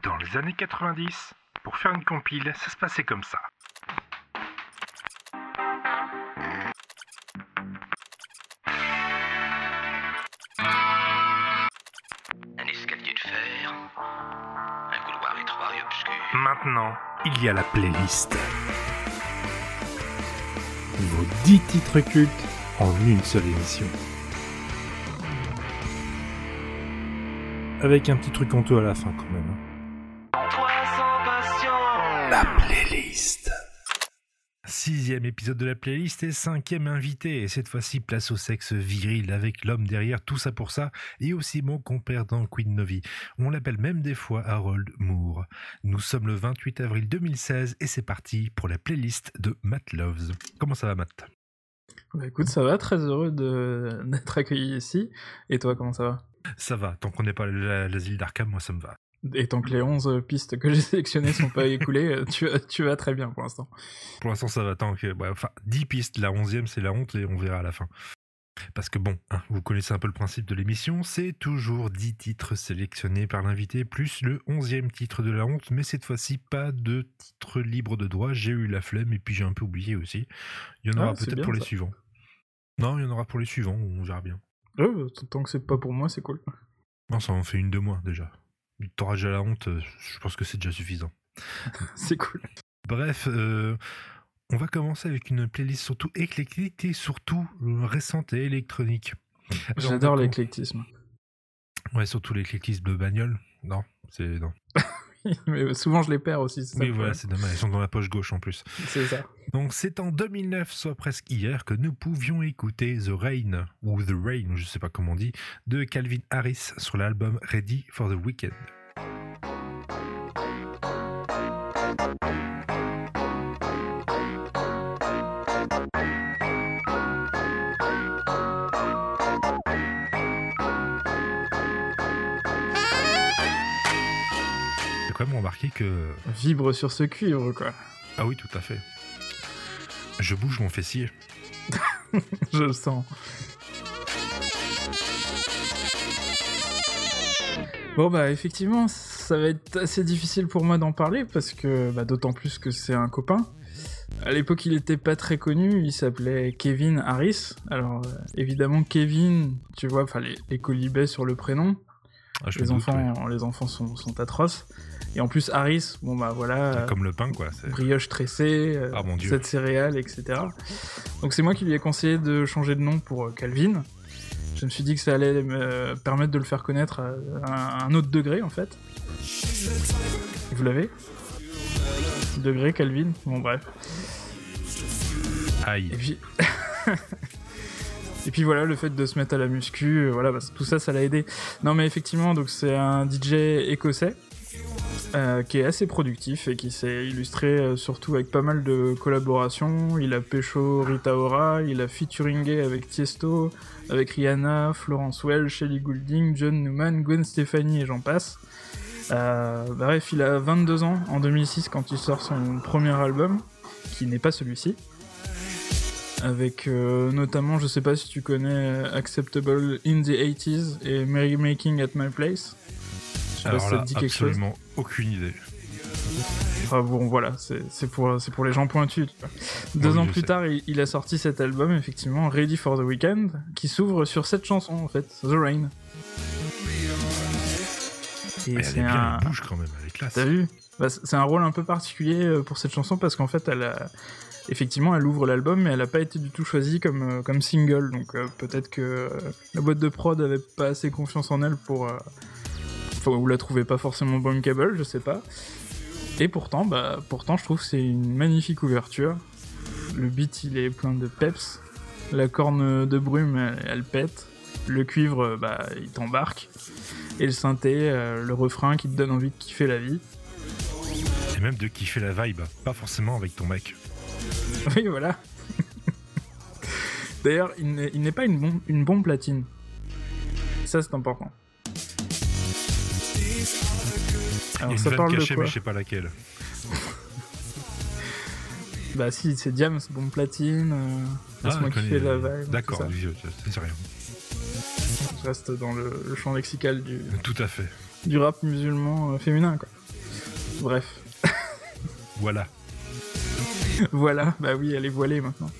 Dans les années 90, pour faire une compile, ça se passait comme ça. Un escalier de fer, un couloir étroit et obscur. Maintenant, il y a la playlist. Vos 10 titres cultes en une seule émission. Avec un petit truc honteux à la fin quand même. La playlist. Sixième épisode de la playlist et cinquième invité. Et cette fois-ci, place au sexe viril avec l'homme derrière tout ça pour ça et aussi mon compère dans Queen Novi. On l'appelle même des fois Harold Moore. Nous sommes le 28 avril 2016 et c'est parti pour la playlist de Matt Loves. Comment ça va, Matt? Bah écoute, ça va, très heureux de- d'être accueilli ici. Et toi, comment ça va? Ça va, tant qu'on n'est pas à la- l'asile d'Arkham, moi ça me va. Et tant que les 11 pistes que j'ai sélectionnées sont pas écoulées, euh, tu, tu vas très bien pour l'instant. Pour l'instant, ça va tant que. ouais, enfin, 10 pistes, la 11e, c'est la honte et on verra à la fin. Parce que bon, hein, vous connaissez un peu le principe de l'émission, c'est toujours 10 titres sélectionnés par l'invité, plus le 11e titre de la honte, mais cette fois-ci, pas de titre libre de droit. J'ai eu la flemme et puis j'ai un peu oublié aussi. Il y en Ah, aura c'est peut-être pour les suivants. Non, il y en aura pour les suivants, on verra bien. Euh, tant que c'est pas pour moi, c'est cool. Non, ça en fait une de moins déjà. T'auras déjà la honte, euh, je pense que c'est déjà suffisant. c'est cool. Bref, euh, on va commencer avec une playlist surtout éclectique et surtout récente et électronique. J'adore l'éclectisme. Ouais, surtout l'éclectisme de bagnole. Non, c'est non. Mais souvent, je les perds aussi. le voilà, c'est dommage. Ils sont dans la poche gauche en plus. C'est ça. Donc, c'est en 2009, soit presque hier, que nous pouvions écouter The Rain, ou The Rain, je sais pas comment on dit, de Calvin Harris sur l'album Ready for the Weekend. J'ai quand même remarqué que. Vibre sur ce cuivre, quoi. Ah oui, tout à fait. Je bouge mon fessier. Je le sens. Bon bah effectivement, ça va être assez difficile pour moi d'en parler parce que bah, d'autant plus que c'est un copain. À l'époque, il était pas très connu, il s'appelait Kevin Harris. Alors euh, évidemment Kevin, tu vois, enfin les, les colibets sur le prénom. Ah, je Les doute, enfants, les enfants sont, sont atroces. Et en plus Harris, bon bah voilà, euh, Comme le pain, quoi. c'est- brioche tressée, euh, Ah, mon Dieu. cette céréale, etc. Donc c'est moi qui lui ai conseillé de changer de nom pour euh, Calvin. Je me suis dit que ça allait me permettre de le faire connaître à un, un autre degré en fait. Vous l'avez? Degré Calvin? Bon bref. Aïe. Et puis... Et puis voilà, le fait de se mettre à la muscu, euh, voilà, bah, tout ça, ça l'a aidé. Non mais effectivement, donc c'est un DJ écossais euh, qui est assez productif et qui s'est illustré euh, surtout avec pas mal de collaborations. Il a pécho Rita Ora, il a featuringé avec Tiesto, avec Rihanna, Florence Welch, Shelley Goulding, John Newman, Gwen Stefani et j'en passe. Bref, il a 22 ans en 2006 quand il sort son premier album, qui n'est pas celui-ci. Avec euh, notamment, je sais pas si tu connais euh, Acceptable in the 80s et Merry Making at My Place. Je sais pas Alors si ça là, te dit quelque chose. absolument aucune idée. Enfin bon, voilà, c'est pour, les gens pointus. Deux Oui, ans plus sais. tard, il, il a sorti cet album, effectivement, Ready for the Weekend, qui s'ouvre sur cette chanson, en fait, The Rain. Et c'est un... bouge quand même, elle est classe. T'as vu? Bah, C'est un rôle un peu particulier euh, pour cette chanson parce qu'en fait, elle a... effectivement, elle ouvre l'album, mais elle n'a pas été du tout choisie comme, euh, comme single. Donc euh, peut-être que euh, la boîte de prod avait pas assez confiance en elle pour. Enfin, ou la trouvait pas forcément bankable, je sais pas. Et pourtant, bah, pourtant, je trouve que c'est une magnifique ouverture. Le beat, il est plein de peps. La corne de brume, elle, pète. Le cuivre, bah, il t'embarque. Et le synthé, le refrain qui te donne envie de kiffer la vie. Et même de kiffer la vibe, pas forcément avec ton mec. Oui, voilà. D'ailleurs, il n'est pas une, bombe, une bombe platine. Ça, c'est important. Il y a Alors, une ça parle de quoi mais je sais pas laquelle. Bah si, c'est Diams, bombe platine. Euh, Laisse-moi connais- kiffer la vibe. D'accord, oui, c'est rien. Je reste dans le, le champ lexical du, Tout à fait. du rap musulman euh, féminin, quoi. Bref. Voilà. voilà, bah oui, elle est voilée maintenant.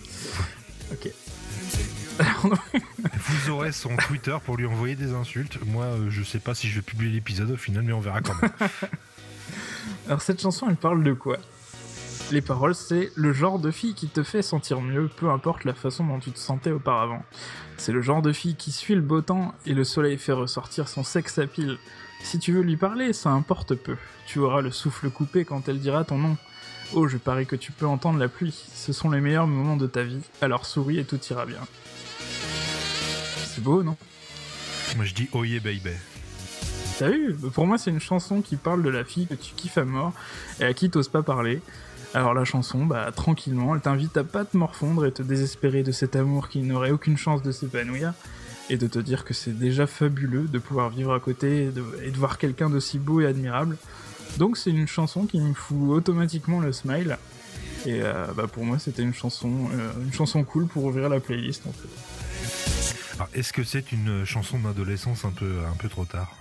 Ok. Vous aurez son Twitter pour lui envoyer des insultes. Moi, euh, je sais pas si je vais publier l'épisode au final, mais on verra quand même. Alors cette chanson, elle parle de quoi? Les paroles, c'est le genre de fille qui te fait sentir mieux, peu importe la façon dont tu te sentais auparavant. C'est le genre de fille qui suit le beau temps et le soleil fait ressortir son sexe à pile. Si tu veux lui parler, ça importe peu. Tu auras le souffle coupé quand elle dira ton nom. Oh, je parie que tu peux entendre la pluie. Ce sont les meilleurs moments de ta vie, alors souris et tout ira bien. C'est beau, non? Moi, je dis oh yeah baby. T'as vu? Pour moi, c'est une chanson qui parle de la fille que tu kiffes à mort et à qui t'oses pas parler. Alors la chanson, bah tranquillement, elle t'invite à pas te morfondre et te désespérer de cet amour qui n'aurait aucune chance de s'épanouir, et de te dire que c'est déjà fabuleux de pouvoir vivre à côté et de, et de voir quelqu'un d'aussi beau et admirable. Donc c'est une chanson qui me fout automatiquement le smile. Et euh, bah pour moi c'était une chanson, euh, une chanson cool pour ouvrir la playlist en fait. Alors, est-ce que c'est une chanson d'adolescence un peu, un peu trop tard?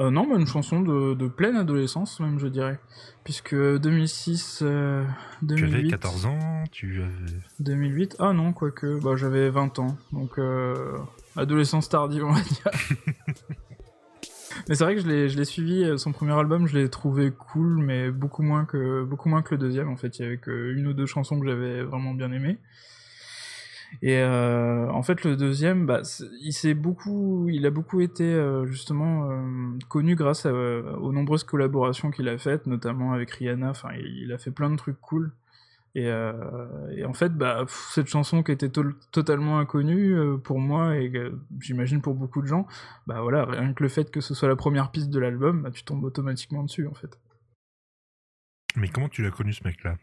Euh, non, bah, une chanson de, de pleine adolescence même je dirais. Puisque 2006, euh, Tu 2008... avais 14 ans, tu avais... 2008 Ah non, quoique, bah, j'avais 20 ans, donc adolescence tardive, on va dire. mais c'est vrai que je l'ai, suivi, euh, son premier album, je l'ai trouvé cool, mais beaucoup moins que, beaucoup moins que le deuxième, en fait. Il y avait que une ou deux chansons que j'avais vraiment bien aimées. Et euh, en fait, le deuxième, bah, il s'est beaucoup, il a beaucoup été euh, justement connu grâce aux nombreuses collaborations qu'il a faites, notamment avec Rihanna. Enfin, il a fait plein de trucs cool. Et, euh, et en fait, bah, cette chanson qui était totalement inconnue euh, pour moi et j'imagine pour beaucoup de gens, bah voilà, rien que le fait que ce soit la première piste de l'album, bah, tu tombes automatiquement dessus en fait. Mais comment tu l'as connu ce mec-là?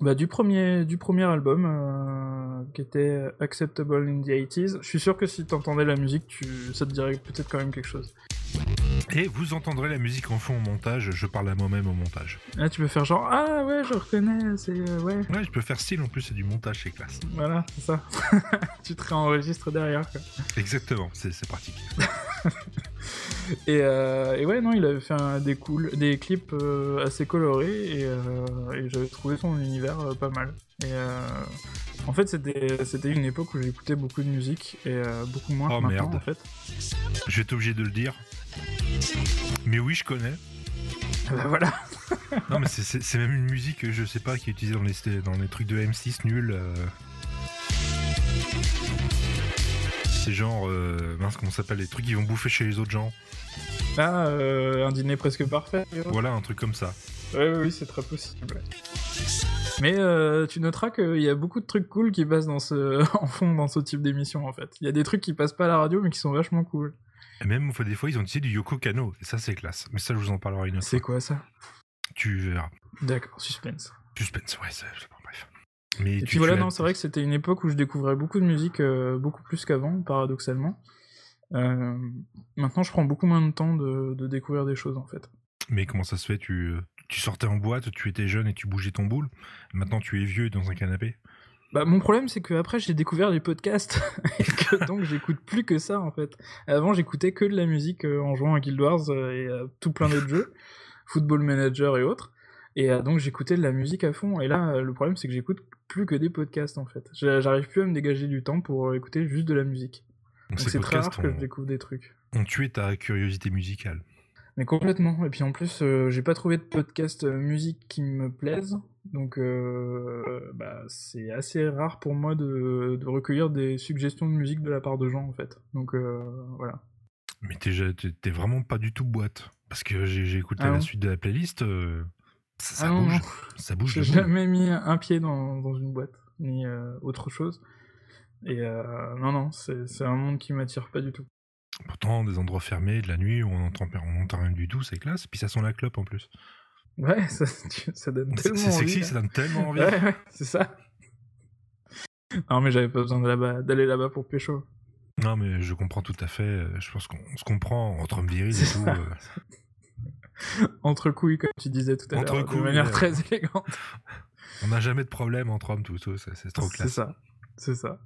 Bah, du premier, du premier album euh, qui était Acceptable in the 80s, je suis sûr que si t'entendais la musique, tu, ça te dirait peut-être quand même quelque chose. Et vous entendrez la musique en fond au montage, je parle à moi-même au montage. Là, tu peux faire genre Ah ouais, je reconnais, c'est. euh, ouais, Ouais, je peux faire style en plus, c'est du montage, c'est classe. voilà, c'est ça. tu te réenregistres derrière quoi. Exactement, c'est pratique. Et, euh, et ouais, non, il avait fait un- des, cool, des clips euh, assez colorés et, et j'avais trouvé son univers pas mal. Et en fait, c'était une époque où j'écoutais beaucoup de musique et beaucoup moins Oh, que maintenant merde. en fait. Je vais être obligé de le dire. Mais oui, je connais. Ah bah voilà. Non, mais c'est- même une musique, que je sais pas, qui est utilisée dans les, dans les trucs de M6 nuls. euh. C'est genre, euh, mince, comment ça s'appelle, les trucs qui vont bouffer chez les autres gens. Ah, euh, un dîner presque parfait. Voilà, un truc comme ça. Ouais, oui, c'est très possible. Mais euh, tu noteras qu'il y a beaucoup de trucs cool qui passent dans ce... en fond dans ce type d'émission en fait. Il y a des trucs qui passent pas à la radio mais qui sont vachement cool. Et même, des fois, ils ont utilisé du Yoko Kano, et ça, c'est classe. Mais ça, je vous en parlerai une autre C'est quoi ça? Tu verras. D'accord, suspense. Suspense, ouais, c'est bref. Mais Et tu- puis voilà, non, c'est vrai que c'était une époque où je découvrais beaucoup de musique, euh, beaucoup plus qu'avant, paradoxalement. Euh, maintenant, je prends beaucoup moins de temps de, de découvrir des choses, en fait. Mais comment ça se fait? Tu, tu sortais en boîte, tu étais jeune et tu bougeais ton boule. Maintenant, tu es vieux et dans un canapé. Bah, mon problème, c'est que après j'ai découvert les podcasts, et que donc j'écoute plus que ça, en fait. Avant, j'écoutais que de la musique euh, en jouant à Guild Wars euh, et à tout plein d'autres jeux, Football Manager et autres. Et euh, donc, j'écoutais de la musique à fond. Et là, euh, le problème, c'est que j'écoute plus que des podcasts, en fait. J'a- J'arrive plus à me dégager du temps pour euh, écouter juste de la musique. Donc, Donc, ces c'est très rare que je découvre des trucs. ont tué ta curiosité musicale. Mais complètement. Et puis en plus, euh, j'ai pas trouvé de podcast euh, musique qui me plaise. Donc, euh, bah, c'est assez rare pour moi de, de recueillir des suggestions de musique de la part de gens, en fait. Donc, euh, voilà. Mais t'es vraiment pas du tout boîte. Parce que j'ai écouté Ah la non. suite de la playlist. ça, ça Ah non, bouge. non. Ça bouge J'ai jamais mis un pied dans, dans une boîte, ni autre chose. Et non, non, c'est c'est un monde qui m'attire pas du tout. Pourtant, des endroits fermés, de la nuit, où on n'entend on n'entend rien du tout, c'est classe. Puis ça sent la clope en plus. Ouais, ça, ça donne C'est tellement c'est envie, sexy, là. ça donne tellement envie. Ouais, ouais, c'est ça. Non, mais j'avais pas besoin là-bas- d'aller là-bas pour pécho. Non, mais je comprends tout à fait. euh, Je pense qu'on on se comprend entre hommes virils et C'est tout. euh, Entre couilles, comme tu disais tout à l'heure, de manière ouais. très élégante. on n'a jamais de problème entre hommes, tout ça. C'est c'est trop C'est classe. ça, c'est ça.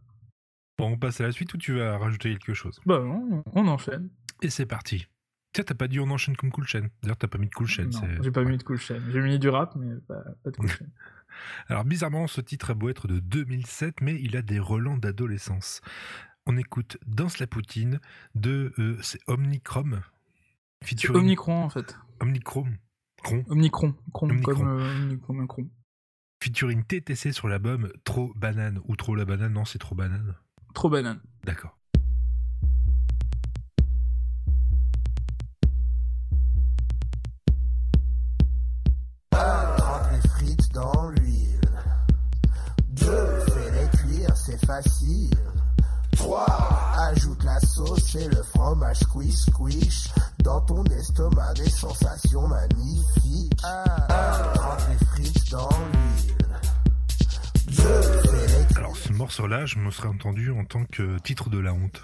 Bon, on passe à la suite ou tu vas rajouter quelque chose? Bah non, on enchaîne. Et c'est parti. Tiens, t'as pas dit on enchaîne comme Cool Chain. D'ailleurs, t'as pas mis de Cool Chain. Non, j'ai pas ouais. mis de cool chain. J'ai mis du rap, mais pas, pas de cool chain. Alors bizarrement, ce titre a beau être de 2007, mais il a des relents d'adolescence. On écoute Danse la Poutine de euh, c'est Omnicrom. C'est Omnicron en fait. Omnicrom. Cron. Omnicron. Cron, Omnicron. comme euh, Omnicron. Featuring TTC sur l'album Trop Banane. Ou Trop la Banane, non, c'est Trop Banane. Trop banane. D'accord. Trempe les frites dans l'huile. 2. Fais-les cuire, c'est facile. 3. Ajoute la sauce et le fromage squish squish. Dans ton estomac, des sensations magnifiques. 1. Trempe les frites dans l'huile. Morceau-là, je me serais entendu en tant que titre de la honte.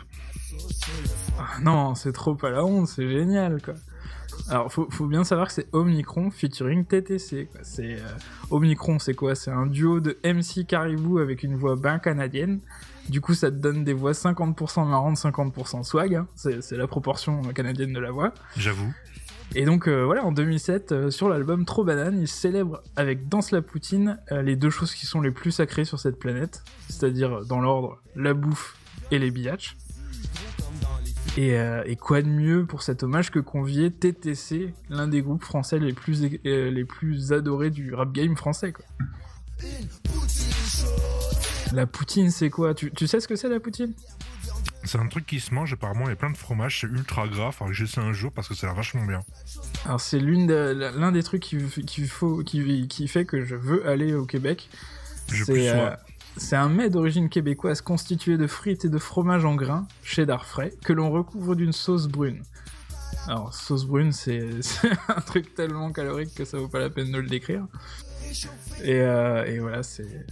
Ah non, c'est trop pas la honte, c'est génial quoi. Alors, faut, faut bien savoir que c'est Omnicron featuring TTC. quoi. C'est euh, Omnicron, c'est quoi? C'est un duo de MC Caribou avec une voix bien canadienne. Du coup, ça te donne des voix 50% marrantes, 50% swag. hein. C'est c'est la proportion canadienne de la voix. J'avoue. Et donc euh, voilà, en 2007, euh, sur l'album Trop Banane, il célèbre avec Danse la Poutine euh, les deux choses qui sont les plus sacrées sur cette planète, c'est-à-dire dans l'ordre la bouffe et les billatchs. Et, quoi de mieux pour cet hommage que convier TTC, l'un des groupes français les plus, adorés du rap game français quoi. La poutine, c'est quoi? Tu sais ce que c'est la poutine? C'est un truc qui se mange, apparemment, il y a plein de fromages, c'est ultra gras, faudra que j'essaie un jour parce que ça a l'air vachement bien. Alors c'est l'une de- l'un des trucs qui, qui, faut, qui, qui fait que je veux aller au Québec. C'est euh, c'est un mets d'origine québécoise constitué de frites et de fromage en grains, cheddar frais, que l'on recouvre d'une sauce brune. Alors, sauce brune, c'est c'est un truc tellement calorique que ça vaut pas la peine de le décrire. Et, euh, et voilà, c'est...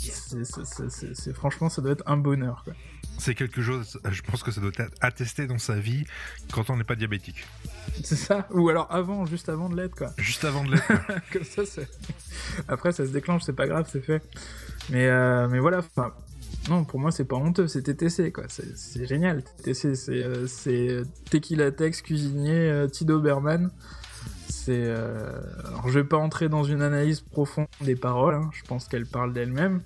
c'est- Franchement, ça doit être un bonheur. C'est quelque chose, je pense que ça doit être attesté dans sa vie quand on n'est pas diabétique. C'est ça? Ou alors avant, juste avant de l'être, quoi. Juste avant de l'être. Comme ça, c'est... Après, ça se déclenche, c'est pas grave, c'est fait. Mais, euh, mais voilà, enfin... Non, pour moi, c'est pas honteux, c'est TTC, quoi. C'est, génial. TTC, c'est, euh, c'est Tequila Tex, cuisinier, euh, Tido Berman. C'est... euh, Alors, je vais pas entrer dans une analyse profonde des paroles, hein. je pense qu'elles parlent d'elles-mêmes.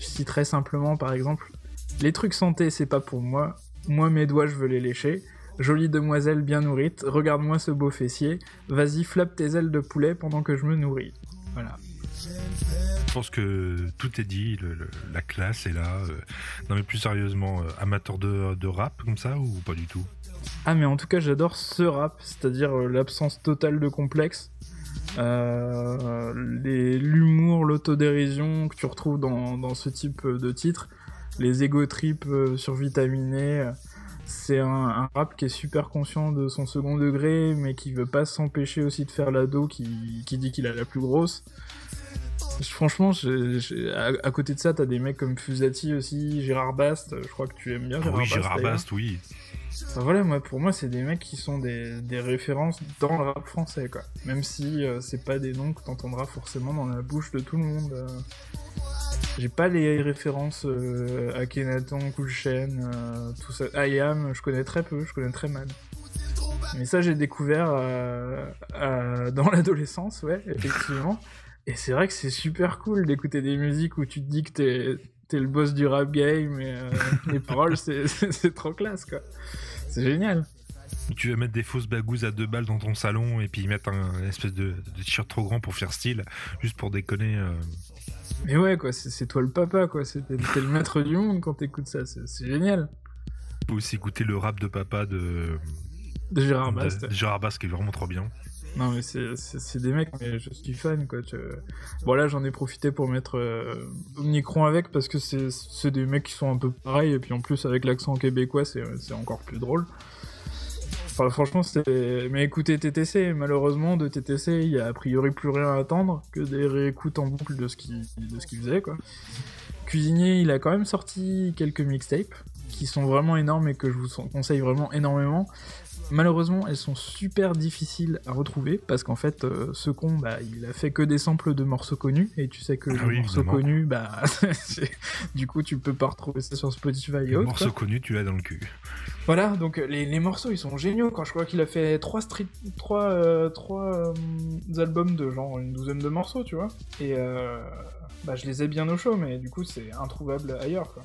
Je citerai simplement, par exemple, « Les trucs santé, c'est pas pour moi. Moi, mes doigts, je veux les lécher. Jolie demoiselle bien nourrite, regarde-moi ce beau fessier. Vas-y, flappe tes ailes de poulet pendant que je me nourris. » Voilà. Je pense que tout est dit, la classe est là. euh. Non mais plus sérieusement, euh, amateur de rap comme ça ou pas du tout? Ah mais en tout cas j'adore ce rap, c'est-à-dire euh, l'absence totale de complexe, euh, l'humour, l'autodérision que tu retrouves dans, dans ce type euh, de titre, les ego trips survitaminés. C'est un, un rap qui est super conscient de son second degré, mais qui veut pas s'empêcher aussi de faire l'ado qui, qui dit qu'il a la plus grosse. Franchement, je- je- à, à côté de ça, t'as des mecs comme Fusati aussi, Gérard Bast, je crois que tu aimes bien Ah Gérard Oui, Bast. Gérard. Bast, oui. Enfin, voilà, moi, pour moi, c'est des mecs qui sont des, des références dans le rap français, quoi. Même si euh, c'est pas des noms que t'entendras forcément dans la bouche de tout le monde. euh. J'ai pas les références euh, Akhenaton, Cool Chain, euh, tout ça. IAM, je connais très peu, je connais très mal. Mais ça, j'ai découvert euh, dans l'adolescence, ouais, effectivement. Et c'est vrai que c'est super cool d'écouter des musiques où tu te dis que t'es t'es le boss du rap game et euh, les paroles, c'est- trop classe, quoi. C'est génial. Tu vas mettre des fausses bagouses à deux balles dans ton salon et puis mettre un, une espèce de, de t-shirt trop grand pour faire style, juste pour déconner. euh. Mais ouais, quoi, c'est c'est toi le papa, quoi. c'est- T'es le maître du monde quand t'écoutes ça. C'est génial. Tu peux aussi écouter le rap de papa de, De Gérard de Gérard Bast qui est vraiment trop bien. Non, mais c'est- des mecs, mais je suis fan, quoi. tu- j'en ai profité pour mettre euh, Omnicron avec parce que c'est des mecs qui sont un peu pareils, et puis en plus, avec l'accent québécois, c'est encore plus drôle. Franchement, c'était. Mais écoutez TTC, malheureusement, de TTC, il y a a priori plus rien à attendre que des réécoutes en boucle de ce qu'il de ce qu'il faisait, quoi. Cuisinier, il a quand même sorti quelques mixtapes qui sont vraiment énormes et que je vous conseille vraiment énormément. Malheureusement, elles sont super difficiles à retrouver parce qu'en fait, euh, ce con, bah, il a fait que des samples de morceaux connus et tu sais que Ah les oui, morceaux évidemment. connus, bah, du coup, tu peux pas retrouver ça sur Spotify et autres. morceau connu, tu l'as dans le cul. Voilà, donc euh, les, les morceaux ils sont géniaux. Quand je crois qu'il a fait trois street, trois, euh, trois euh, albums de genre une douzaine de morceaux, tu vois. Et bah, je les ai bien au chaud, mais du coup c'est introuvable ailleurs, quoi.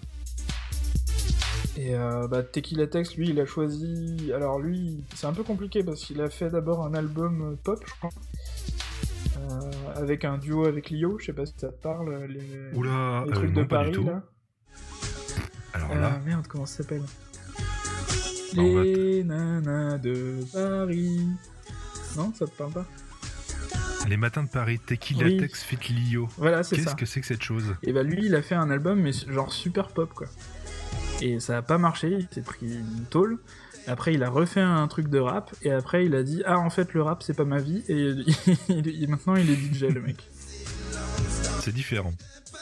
Et euh, bah, Tequila Tex, lui, il a choisi. Alors lui, c'est un peu compliqué parce qu'il a fait d'abord un album euh, pop, je crois. Euh, avec un duo avec Lio, je sais pas si ça te parle. Les, Oula, les euh, trucs de Paris là. Alors Euh, là, merde, comment ça s'appelle va Les nanas de Paris. Non, ça te parle pas les matins de Paris, Tequila Oui. Tex Fit Lio. Voilà, c'est Qu'est-ce ça. que c'est que cette chose? Et bah lui, il a fait un album, mais genre super pop, quoi. Et ça a pas marché, il s'est pris une tôle. Après, il a refait un truc de rap, et après, il a dit Ah, en fait, le rap, c'est pas ma vie, et il- maintenant, il est DJ, le mec. C'est différent.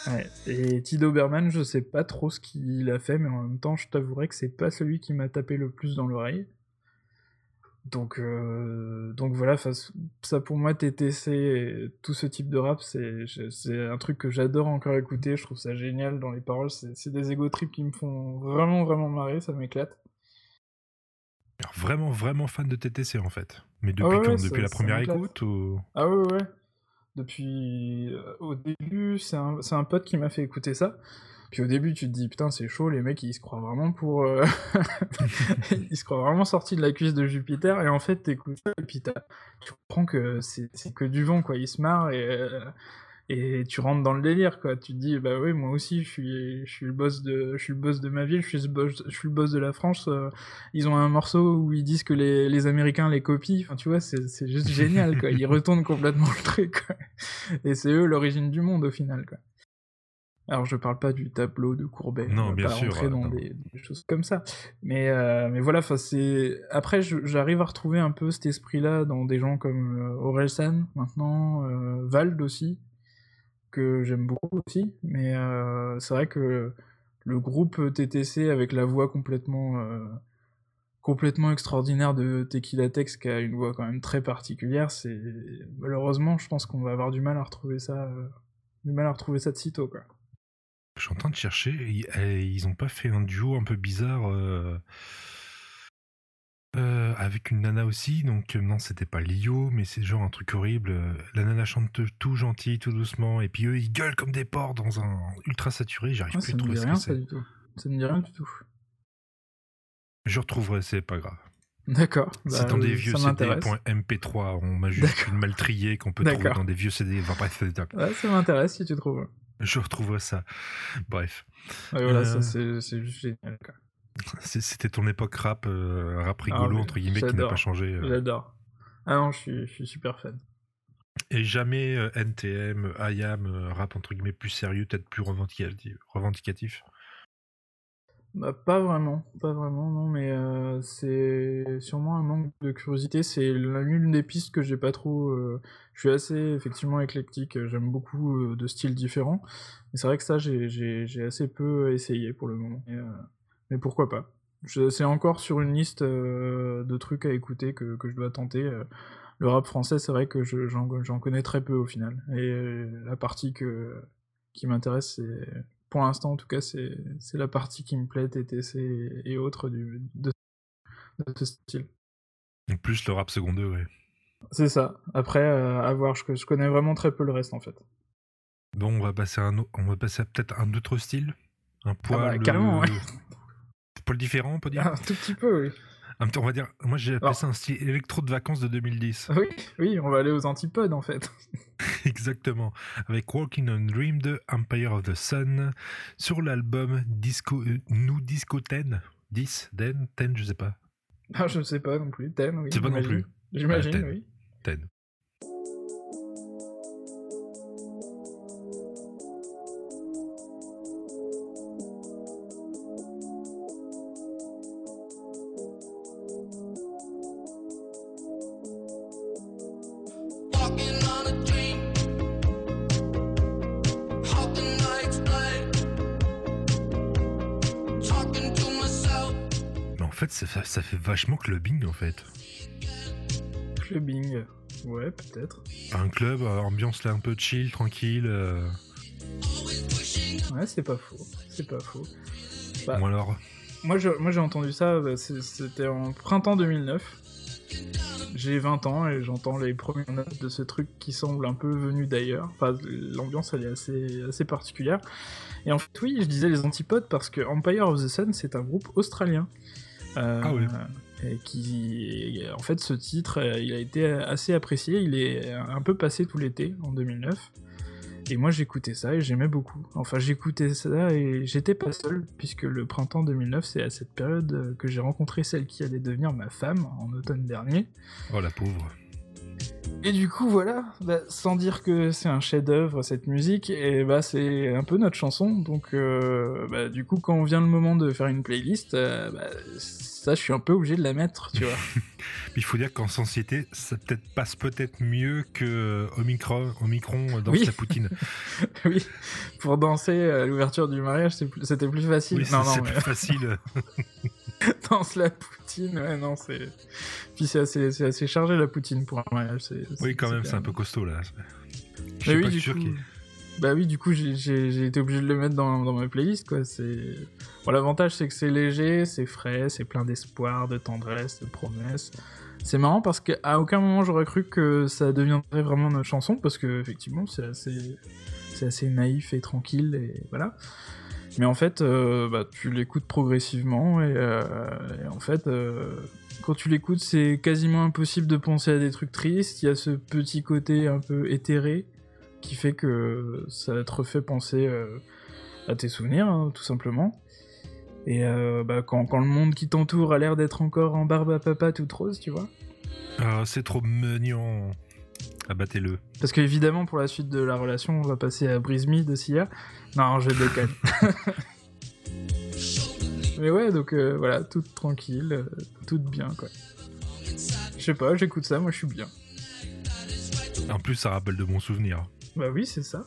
Ouais. Et Tido Berman, je sais pas trop ce qu'il a fait, mais en même temps, je t'avouerai que c'est pas celui qui m'a tapé le plus dans l'oreille. Donc, euh, donc voilà, ça pour moi, TTC, et tout ce type de rap, c'est un truc que j'adore encore écouter, je trouve ça génial dans les paroles, c'est des ego trips qui me font vraiment, vraiment marrer, ça m'éclate. Vraiment, vraiment fan de TTC en fait. Mais depuis Ah ouais, quand? ouais, Depuis ça- la première écoute ou... Ah ouais, ouais. Depuis. euh, au début, c'est un, c'est un pote qui m'a fait écouter ça. Puis au début, tu te dis, putain, c'est chaud, les mecs, ils se croient vraiment pour. euh, ils se croient vraiment sortis de la cuisse de Jupiter, et en fait, t'écoutes ça, et puis tu comprends que c'est que du vent, quoi. Ils se marrent, et. euh, Et tu rentres dans le délire, quoi. Tu te dis, bah oui, moi aussi, je suis, je suis le boss de, je suis le boss de ma ville, je suis, boss, je suis le boss de la France. euh, ils ont un morceau où ils disent que les, les Américains les copient. Enfin, tu vois, c'est juste génial, quoi. Ils retournent complètement le truc, quoi. Et c'est eux l'origine du monde, au final, quoi. Alors, je parle pas du tableau de Courbet. Non, bien pas sûr, rentrer dans des, des choses comme ça. Mais, euh, mais voilà, enfin, c'est. Après, j'arrive à retrouver un peu cet esprit-là dans des gens comme euh, Orelsan, maintenant, euh, Vald aussi, que j'aime beaucoup aussi. Mais euh, c'est vrai que le groupe TTC avec la voix complètement. complètement extraordinaire de Tequila Tex qui a une voix quand même très particulière c'est malheureusement je pense qu'on va avoir du mal à retrouver ça du mal à retrouver ça de sitôt quoi Je suis en train de chercher. et ils ont pas fait un duo un peu bizarre euh, euh, avec une nana aussi. Donc euh, non, c'était pas Lio, mais c'est genre un truc horrible. La nana chante tout gentil, tout doucement, et puis eux ils gueulent comme des porcs dans un ultra saturé. J'arrive Ah, plus à trouver dit ce rien que ça c'est. du tout ça me dit rien du tout Je retrouverai, c'est pas grave. d'accord c'est bah, dans des vieux ça CD m'intéresse .mp3. On m'a juste une mal trié qu'on peut trouver dans des vieux CD. Enfin bref, c'est- ouais, ça m'intéresse si tu trouves je retrouverai ça. Bref, ouais, voilà Euh. ça c'est juste génial c'était ton époque rap, euh, rap rigolo oui, entre guillemets qui n'a pas changé. euh. j'adore ah non je suis, je suis super fan Et jamais NTM, IAM, rap entre guillemets plus sérieux, peut-être plus revendicatif. revendicatif. Bah, pas vraiment, pas vraiment, non, mais euh, c'est sûrement un manque de curiosité. C'est l'une des pistes que j'ai pas trop. euh, je suis assez effectivement éclectique, j'aime beaucoup euh, de styles différents. Mais c'est vrai que ça, j'ai- j'ai j'ai assez peu essayé pour le moment. Mais pourquoi pas? C'est encore sur une liste de trucs à écouter que, que je dois tenter. Le rap français, c'est vrai que je- j'en j'en connais très peu au final. Et la partie que, qui m'intéresse, c'est pour l'instant en tout cas, c'est la partie qui me plaît, TTC et, et autres du, de, de ce style. Et plus le rap second degré. C'est ça. Après, euh, à voir, je, je connais vraiment très peu le reste en fait. Bon, on va passer à, un, on va passer à peut-être un autre style. Un poil. bah, carrément, ouais. Poil différent, on peut dire. Un tout petit peu, oui. Petit- on va dire. Moi, j'ai appelé Alors- ça un style électro de vacances de 2010. Oui, oui, on va aller aux antipodes en fait. Exactement. Avec Walking on Dream de Empire of the Sun sur l'album Disco, euh, Nous Disco 10. 10, 10, 10, je sais pas. Ah, je sais pas non plus. Ten, oui. C'est pas non j'imagine. plus. J'imagine, Ouais, Ten. oui. 10. Ça, fait- vachement clubbing en fait. Clubbing. Ouais, peut-être. Un club, euh, ambiance là un peu chill, tranquille. euh, Ouais, c'est pas faux. C'est pas faux. Bah, Ou alors, Moi, j'ai entendu ça, bah, c'était en printemps 2009. J'ai 20 ans et j'entends les premières notes de ce truc qui semble un peu venu d'ailleurs. Enfin, l'ambiance, elle est assez, assez particulière. Et en fait, oui, je disais les antipodes parce que Empire of the Sun, c'est un groupe australien. Euh, Ah. Et qui, en fait, ce titre, euh, il a été assez apprécié. Il est un peu passé tout l'été, en 2009. Et moi j'écoutais ça et j'aimais beaucoup. Enfin j'écoutais ça et j'étais pas seul puisque le printemps 2009 c'est à cette période que j'ai rencontré celle qui allait devenir ma femme en automne dernier. oh la pauvre. Et du coup voilà, bah, sans dire que c'est un chef-d'œuvre cette musique, et bah c'est un peu notre chanson. Donc euh, bah, du coup quand vient le moment de faire une playlist, euh, bah, ça je suis un peu obligé de la mettre, tu vois. Il faut dire qu'en société, ça peut-être passe peut-être mieux que Omicron, Omicron dans Oui. la Poutine. oui, pour danser à l'ouverture du mariage plus- c'était plus facile. Oui, non non, mais- plus facile. danse la poutine, ouais, non, c'est. Puis c'est assez, chargé la poutine pour un mariage. Oui, quand même, c'est un peu costaud là. Je Mais suis oui, pas du sûr coup. Bah oui, du coup, j'ai- été obligé de le mettre dans, dans ma playlist, quoi. C'est. Bon, l'avantage, c'est que c'est léger, c'est frais, c'est plein d'espoir, de tendresse, de promesses. C'est marrant parce qu'à aucun moment j'aurais cru que ça deviendrait vraiment notre chanson, parce que effectivement, c'est assez, c'est assez naïf et tranquille, et voilà. Mais en fait, euh, bah, tu l'écoutes progressivement, et, euh, et en fait, euh, quand tu l'écoutes, c'est quasiment impossible de penser à des trucs tristes. Il y a ce petit côté un peu éthéré qui fait que ça te refait penser à tes souvenirs, hein, tout simplement. Et euh, bah, quand, quand le monde qui t'entoure a l'air d'être encore en barbe à papa toute rose, tu vois. Ah, c'est trop mignon. Abattez-le. Parce qu'évidemment, pour la suite de la relation, on va passer à Brise Me de Sia. Non, je déconne. Mais ouais, donc euh, voilà, toute tranquille, euh, toute bien, quoi. Je sais pas, j'écoute ça, moi je suis bien. En plus, ça rappelle de bons souvenirs. Bah oui, c'est ça.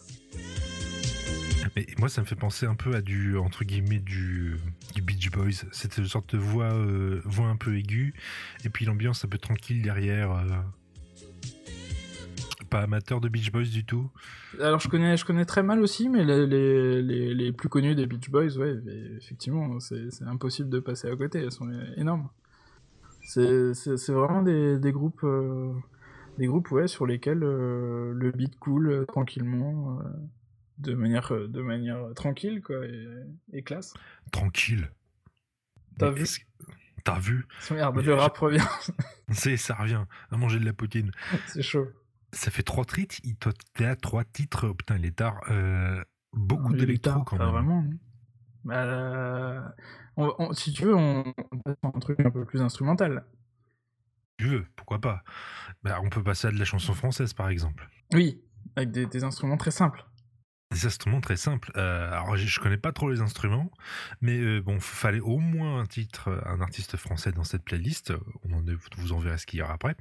Mais moi, ça me fait penser un peu à du, entre guillemets, du, du Beach Boys. Cette sorte de voix, euh, voix un peu aiguë. Et puis l'ambiance un peu tranquille derrière. Pas amateur de Beach Boys du tout. Alors je connais, je connais très mal aussi, mais les, les, les, les plus connus des Beach Boys, ouais, effectivement, c'est impossible de passer à côté, elles sont énormes. C'est vraiment des, des groupes, euh, des groupes ouais, sur lesquels euh, le beat coule euh, tranquillement, euh, de manière, de manière tranquille quoi, et, et classe. Tranquille. T'as vu T'as vu Merde, Mais le je- rap revient, C'est, ça revient à manger de la poutine. c'est chaud. Ça fait trois titres. Il à trois titres. Oh, putain, il est tard. Euh, beaucoup d'électro quand pas même. vraiment. Bah, euh, on- on- si tu veux, on, on passe à un truc un peu plus instrumental. Tu veux, pourquoi pas? Bah, On peut passer à de la chanson française par exemple. Oui, avec des, des instruments très simples. Des instruments très simples. Euh, alors, je je connais pas trop les instruments, mais euh, bon, fallait au moins un titre, euh, un artiste français dans cette playlist. On en est- vous en verrez ce qu'il y aura après.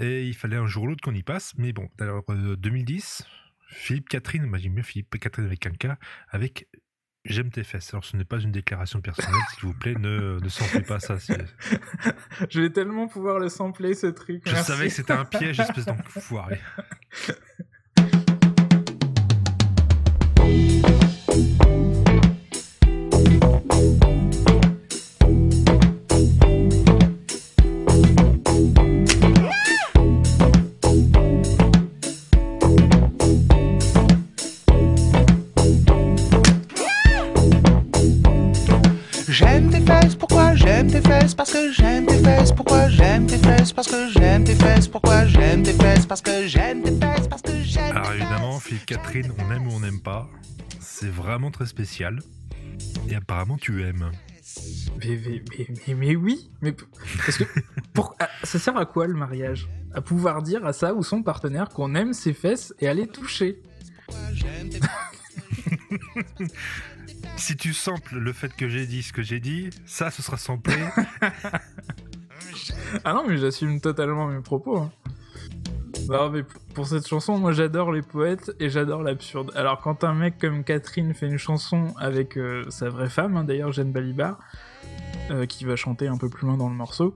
Et il fallait un jour ou l'autre qu'on y passe. Mais bon, alors euh, 2010, Philippe Catherine, moi j'aime bien Philippe Catherine avec un K, avec J'aime tes fesses. Alors, ce n'est pas une déclaration personnelle, s'il vous plaît, ne, ne samplez pas ça. Je vais tellement pouvoir le sampler ce truc. Je merci. savais que c'était un piège, espèce d'enfoiré. J'aime tes fesses, pourquoi j'aime tes fesses? Parce que j'aime tes fesses, pourquoi j'aime tes fesses? Parce que fesses, pourquoi j'aime tes fesses? Parce que j'aime tes fesses, parce que j'aime Alors évidemment. Philippe Catherine, on aime ou on n'aime pas. C'est vraiment très spécial. Et apparemment, tu aimes. Mais, mais, mais, mais, mais oui, mais parce que pour, ah, ça sert à quoi le mariage? À pouvoir dire à ça ou son partenaire qu'on aime ses fesses et à les toucher. Si tu samples le fait que j'ai dit ce que j'ai dit, ça, ce sera samplé. Ah non, mais j'assume totalement mes propos. hein. Non, mais pour cette chanson, moi j'adore les poètes et j'adore l'absurde. Alors quand un mec comme Catherine fait une chanson avec euh, sa vraie femme, hein, d'ailleurs Jeanne Balibar, euh, qui va chanter un peu plus loin dans le morceau.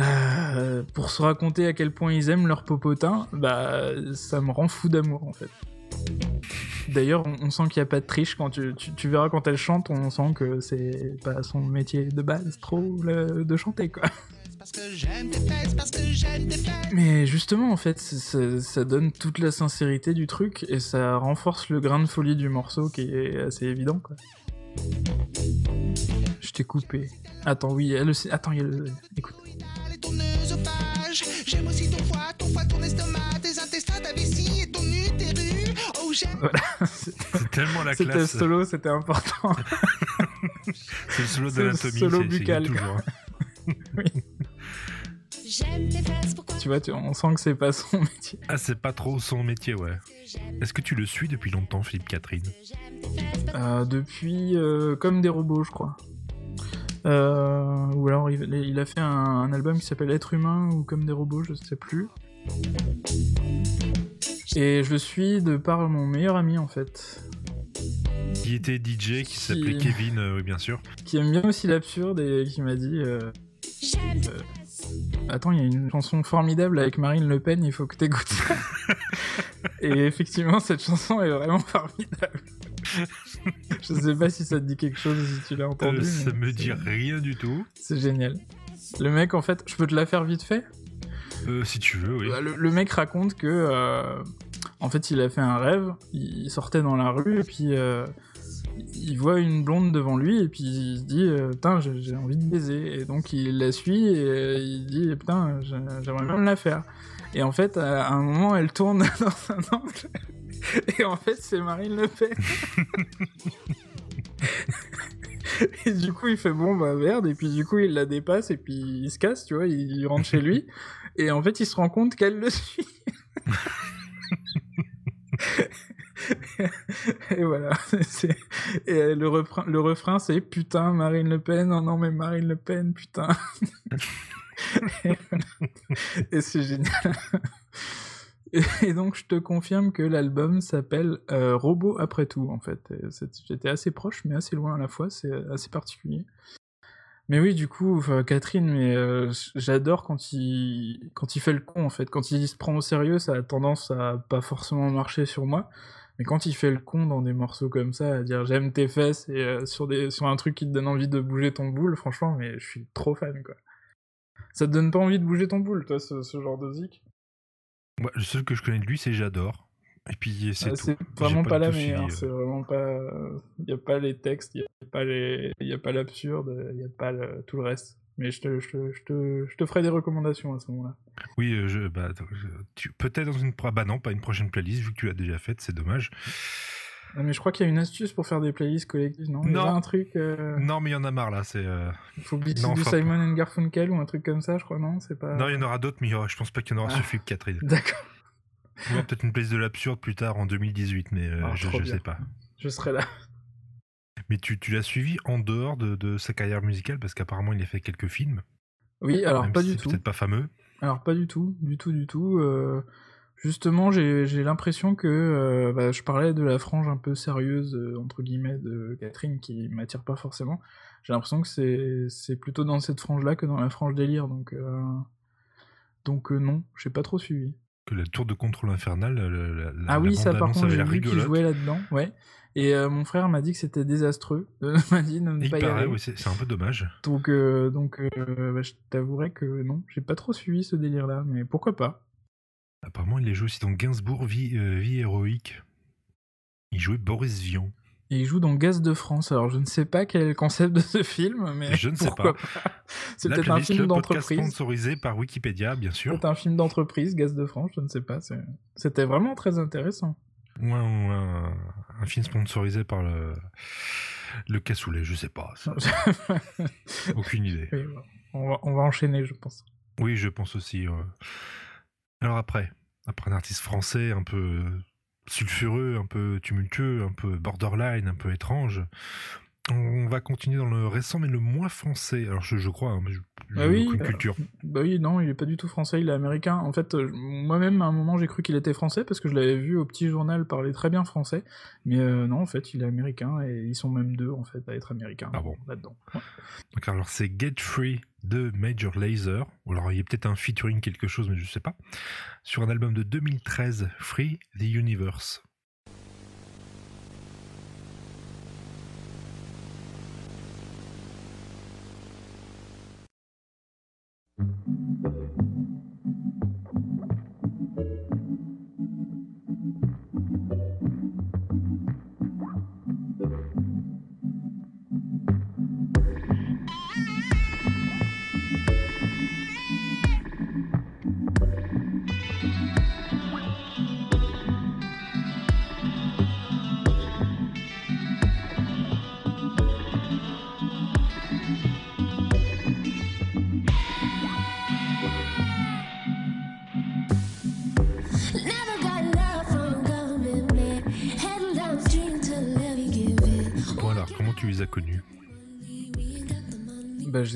Euh, pour se raconter à quel point ils aiment leur popotin, bah ça me rend fou d'amour en fait. D'ailleurs, on, on sent qu'il n'y a pas de triche quand tu, tu- tu verras quand elle chante, on sent que c'est pas son métier de base trop le- de chanter quoi. Parce que j'aime tes fesses, parce que j'aime tes fesses. Mais justement, en fait, ça, ça donne toute la sincérité du truc et ça renforce le grain de folie du morceau qui est assez évident, quoi. Je t'ai coupé. Attends, oui, elle aussi. Attends, il y a le. Écoute. Et ton œsophage. J'aime aussi ton foie, ton foie, ton estomac, tes intestins, ta vessie C'est tellement la C'était solo, c'était important. C'est le solo C'est le d'anatomie. solo buccal, hein. J'aime tes fesses, pourquoi tu vois, tu- on sent que c'est pas son métier. Ah, c'est pas trop son métier, ouais. Est-ce que tu le suis depuis longtemps, Philippe Catherine? Euh, depuis euh, Comme des robots, je crois. Euh, ou alors il, il a fait un, un album qui s'appelle Être humain ou Comme des robots, je sais plus. Et je le suis de par mon meilleur ami en fait, Qui était DJ, qui s'appelait Kevin, euh, oui, bien sûr. qui aime bien aussi l'absurde et qui m'a dit euh, Euh. Attends, il y a une chanson formidable avec Marine Le Pen, il faut que t'écoutes ça. et effectivement, cette chanson est vraiment formidable. je sais pas si ça te dit quelque chose, si tu l'as entendu. Ça me dit rien du tout. C'est génial. Le mec, en fait, je peux te la faire vite fait? Euh, si tu veux, oui. Le, le mec raconte que, euh, en fait, il a fait un rêve. Il sortait dans la rue et puis euh, il voit une blonde devant lui et puis il se dit putain j'ai envie de baiser et donc il la suit et il dit putain j'ai- j'aimerais bien me la faire. Et en fait, à un moment, elle tourne dans un angle. Et en fait, c'est Marine Le Pen. et du coup, il fait bon, bah merde. Et puis, du coup, il la dépasse et puis il se casse, tu vois. Il rentre chez lui. Et en fait, il se rend compte qu'elle le suit. et voilà. c'est- Et euh, le refrain, le refrain c'est putain, Marine Le Pen. Non, non, mais Marine Le Pen, putain. et voilà. Et c'est génial. Et, donc, je te confirme que l'album s'appelle euh, Robot après tout, en fait. J'étais assez proche, mais assez loin à la fois. C'est assez particulier. Mais oui, du coup, Catherine, mais euh, j'adore quand il fait le con en fait. Quand il se prend au sérieux, ça a tendance à pas forcément marcher sur moi. Mais quand il fait le con dans des morceaux comme ça, à dire j'aime tes fesses et euh, sur des sur un truc qui te donne envie de bouger ton boule, franchement, mais je suis trop fan quoi. Ça te donne pas envie de bouger ton boule, toi, ce, genre de zik Moi, le seul que je connais de lui, c'est J'adore. Et puis, c'est Ah, vraiment pas, la meilleure. euh. C'est vraiment pas. Il y a pas les textes, il y a pas les, il a pas l'absurde, il y a pas le- tout le reste. Mais je te, je te, je te, je te ferai des recommandations à ce moment-là. Oui, euh, je, bah, tu- peut-être dans une. pro- Bah non, pas une prochaine playlist, vu que tu l'as déjà faite, c'est dommage. Ah, Mais je crois qu'il y a une astuce pour faire des playlists collectives, non? Il y a Non. un truc. euh, Non, mais il y en a marre là. C'est. euh, Il faut glisser Non, du Simon and Garfunkel ou un truc comme ça, je crois, non? C'est pas. Non, il y en aura d'autres, mais je pense pas qu'il y en aura Ah. sur Catherine. D'accord, Peut-être une playlist de l'absurde plus tard en 2018, mais euh, Ah, je, bien. sais pas. je serai là. Mais tu, tu l'as suivi en dehors de, de sa carrière musicale? Parce qu'apparemment il a fait quelques films. Oui, alors même pas si du tout. Peut-être pas fameux. Alors pas du tout, du tout, du tout. euh, Justement, j'ai l'impression que euh, bah, je parlais de la frange un peu sérieuse entre guillemets de Catherine qui m'attire pas forcément. J'ai l'impression que c'est plutôt dans cette frange-là que dans la frange délire. Donc donc non, j'ai pas trop suivi. Que la tour de contrôle infernal. la- ah la oui, ça par contre j'ai vu qu'il rigolote. jouait là-dedans, ouais. Et euh, mon frère m'a dit que c'était désastreux. M'a dit de ne pas y paraît, aller. oui, c'est un peu dommage. Donc euh, donc euh, bah, je t'avouerai que non, j'ai pas trop suivi ce délire-là, mais pourquoi pas. Apparemment, il les joue aussi dans Gainsbourg, Vie, euh, Vie héroïque. Il jouait Boris Vian. Et il joue dans Gaz de France. Alors je ne sais pas quel est le concept de ce film, mais Je ne sais pourquoi pas. C'est peut-être un film d'entreprise. sponsorisé par Wikipédia, bien sûr. Peut-être un film d'entreprise, Gaz de France, je ne sais pas. c'est- C'était vraiment très intéressant. Ou un, ou un- un film sponsorisé par le, le cassoulet, je sais pas. Aucune idée. Oui, on, va, on va enchaîner, je pense. Oui, je pense aussi. Alors après, après un artiste français un peu sulfureux, un peu tumultueux, un peu borderline, un peu étrange, On va continuer dans le récent, mais le moins français. Alors, je, je crois, hein, mais je Ah j'ai oui, aucune euh, culture. Bah oui, non, il est pas du tout français, il est américain. En fait, euh, moi-même, à un moment, j'ai cru qu'il était français parce que je l'avais vu au petit journal parler très bien français. Mais euh, non, en fait, il est américain et ils sont même deux, en fait, à être américains Ah bon là-dedans. Ouais. Donc, alors, c'est Get Free de Major Lazer. Ou Alors, il y a peut-être un featuring quelque chose, mais je sais pas. Sur un album de 2013, Free the Universe.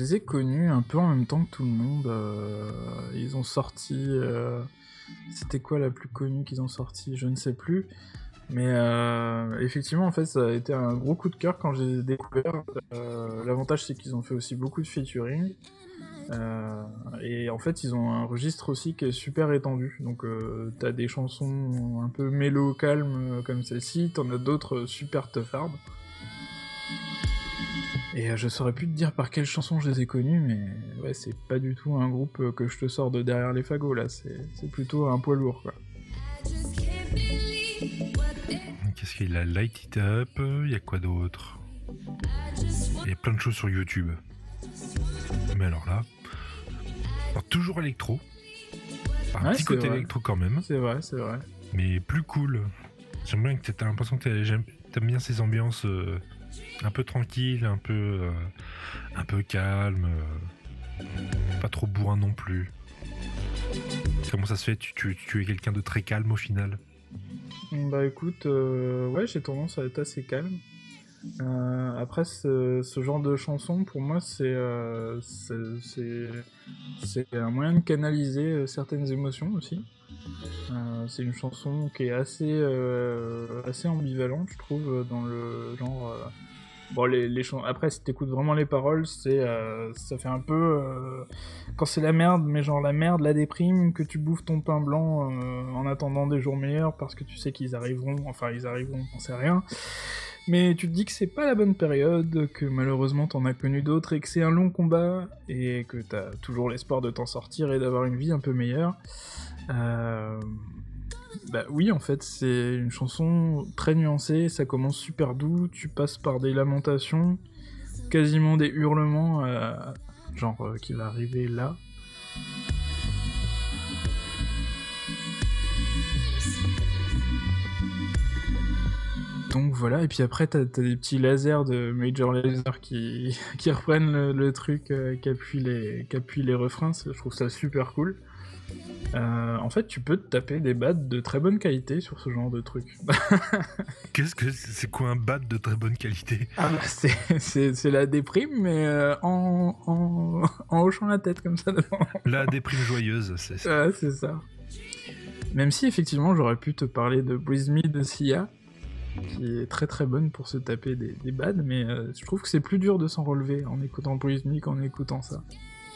Les ai connus un peu en même temps que tout le monde. euh, ils ont sorti. euh, C'était quoi la plus connue qu'ils ont sorti Je ne sais plus. Mais euh, effectivement, en fait, ça a été un gros coup de cœur quand j'ai découvert. L'avantage, c'est qu'ils ont fait aussi beaucoup de featuring. Et en fait, ils ont un registre aussi qui est super étendu. Donc, t'as des chansons un peu mélo, calmes euh, comme celle-ci, t'en as d'autres super toughards. Et euh, je saurais plus te dire par quelle chanson je les ai connus, mais ouais, c'est pas du tout un groupe euh, que je te sors de derrière les fagots là, c'est plutôt un poids lourd quoi. Qu'est-ce qu'il a? Light It Up, il y a quoi d'autre? Il y a plein de choses sur YouTube. Mais alors là, alors, toujours électro. Un Ouais, petit côté vrai. électro quand même, C'est vrai, c'est vrai. mais plus cool. J'aime bien que t'as l'impression que t'aimes bien ces ambiances euh, un peu tranquilles, un peu, euh, un peu calmes, euh, pas trop bourrin non plus. Comment ça se fait tu, es quelqu'un de très calme au final? Bah écoute, euh, ouais, j'ai tendance à être assez calme. Après, ce, genre de chanson, pour moi, c'est un moyen de canaliser certaines émotions aussi. C'est une chanson qui est assez, assez ambivalente, je trouve, dans le genre. Bon, les, les Après, si t'écoutes vraiment les paroles, c'est euh, ça fait un peu euh, quand c'est la merde, mais genre la merde, la déprime, que tu bouffes ton pain blanc euh, en attendant des jours meilleurs parce que tu sais qu'ils arriveront. Enfin, ils arriveront, on sait rien. Mais tu te dis que c'est pas la bonne période, que malheureusement t'en as connu d'autres et que c'est un long combat et que t'as toujours l'espoir de t'en sortir et d'avoir une vie un peu meilleure. Euh, Bah oui, en fait, c'est une chanson très nuancée, ça commence super doux, tu passes par des lamentations, quasiment des hurlements, euh, genre euh, qui va arriver là. Donc voilà, et puis après t'as t'as des petits lasers de Major Laser qui, qui reprennent le, truc, euh, les, qui appuie les refrains, je trouve ça super cool. Euh, en fait, tu peux te taper des bads de très bonne qualité sur ce genre de truc. Qu'est-ce que c'est quoi un bat de très bonne qualité Ah bah, c'est- la déprime, mais euh, en, en, en hochant la tête comme ça devant. La déprime joyeuse, c'est ça. Ouais, c'est ça. Même si effectivement j'aurais pu te parler de Breeze Me de Sia, qui est très très bonne pour se taper des, des bads, mais euh, je trouve que c'est plus dur de s'en relever en écoutant Breeze Me qu'en écoutant ça.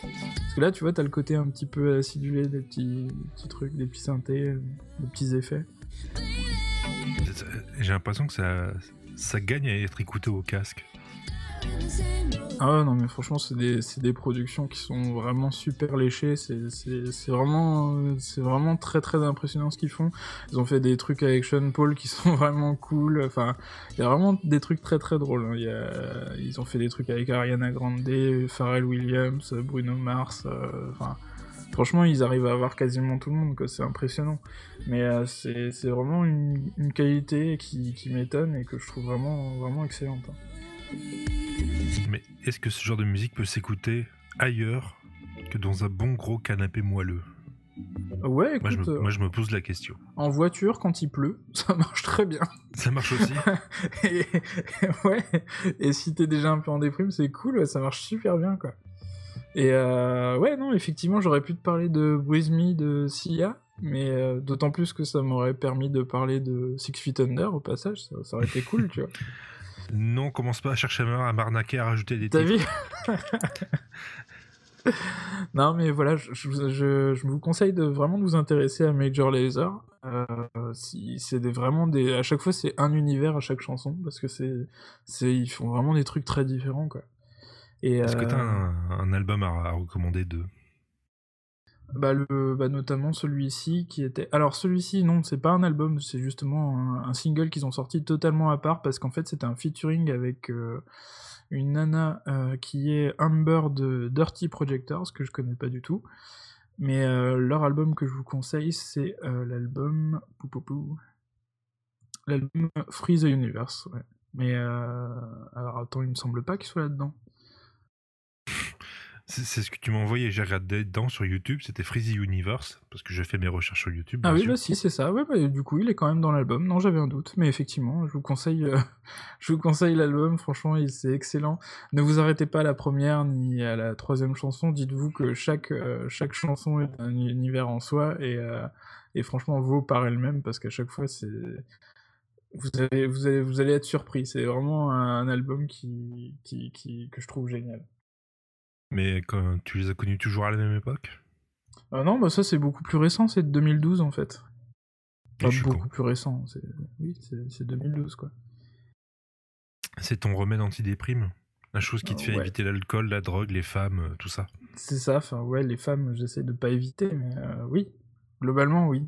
Parce que là, tu vois, t'as le côté un petit peu acidulé des petits, trucs, des petits synthés, euh, des petits effets. J'ai l'impression que ça, ça gagne à être écouté au casque. Ah non, mais franchement, c'est des, des productions qui sont vraiment super léchées. C'est vraiment, vraiment très très impressionnant ce qu'ils font. Ils ont fait des trucs avec Sean Paul qui sont vraiment cool. Enfin, il y a vraiment des trucs très très drôles. hein. Ils ont fait des trucs avec Ariana Grande, Pharrell Williams, Bruno Mars. euh, Enfin, franchement, ils arrivent à avoir quasiment tout le monde. C'est impressionnant. Mais euh, c'est vraiment une, qualité qui, qui m'étonne et que je trouve vraiment vraiment excellente. hein. Mais est-ce que ce genre de musique peut s'écouter ailleurs que dans un bon gros canapé moelleux? Ouais, moi, je écoute, me, euh, moi, je me pose la question. en voiture, quand il pleut, ça marche très bien. Ça marche aussi et, ouais, et si t'es déjà un peu en déprime, c'est cool, ça marche super bien, quoi. Et euh, ouais, non, effectivement, j'aurais pu te parler de Breathe Me de Sia, mais euh, d'autant plus que ça m'aurait permis de parler de Six Feet Under au passage, ça, ça aurait été cool, tu vois. Non, commence pas à chercher à m'ar- à m'arnaquer, à rajouter des T'as vu Non, mais voilà, je, je- je- je vous conseille de vraiment de vous intéresser à Major Lazer. Euh, si, c'est des, vraiment des. À chaque fois, c'est un univers à chaque chanson, parce que c'est, c'est, ils font vraiment des trucs très différents, quoi. Et, Est-ce que euh, t'as un, un album à, à recommander d'eux bah, le, bah, notamment celui-ci qui était. Alors celui-ci, non, c'est pas un album, c'est justement un, single qu'ils ont sorti totalement à part parce qu'en fait c'était un featuring avec euh, une nana euh, qui est Amber de Dirty Projectors que je connais pas du tout. Mais euh, leur album que je vous conseille, c'est l'album. L'album Free the Universe. Mais alors attends, il me semble pas qu'il soit là-dedans. C'est ce que tu m'as envoyé. J'ai regardé dedans sur YouTube. C'était Freezy Universe parce que j'ai fait mes recherches sur YouTube. Ah oui, sûr. bah si, c'est ça. Ouais, bah, du coup, il est quand même dans l'album. Non, j'avais un doute, mais effectivement, je vous conseille, euh, je vous conseille l'album. Franchement, c'est excellent. Ne vous arrêtez pas à la première ni à la troisième chanson. Dites-vous que chaque euh, chaque chanson est un univers en soi et euh, et franchement vaut par elle-même parce qu'à chaque fois, c'est vous allez vous allez vous allez être surpris. C'est vraiment un, un album qui, qui qui que je trouve génial. Mais quand tu les as connus toujours à la même époque? Ah non, bah ça c'est beaucoup plus récent. C'est de 2012 en fait. Pas beaucoup con. plus récent. c'est- Oui, c'est c'est 2012 quoi. C'est ton remède antidéprime La chose qui te Euh, fait ouais. éviter l'alcool, la drogue, les femmes, euh, tout ça. C'est ça, enfin ouais, les femmes, j'essaie de pas éviter, mais euh, oui, globalement oui.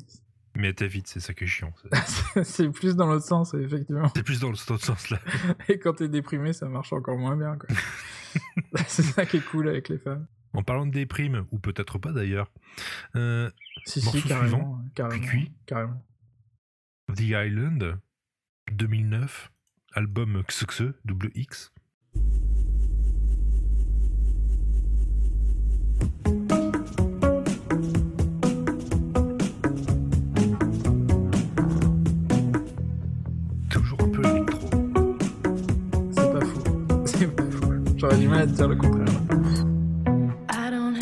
Mais t'évites, c'est ça qui est chiant. C'est- plus dans l'autre sens, effectivement. C'est plus dans le- cet autre sens-là. Et quand t'es déprimé, ça marche encore moins bien, quoi. c'est ça qui est cool avec les femmes. En parlant de déprime, ou peut-être pas d'ailleurs, euh, Si, si, carrément, suivant, carrément, Cuicui. carrément. The Island, 2009, album Xxe, double X. J'aurais du mal à te dire le contraire. Alors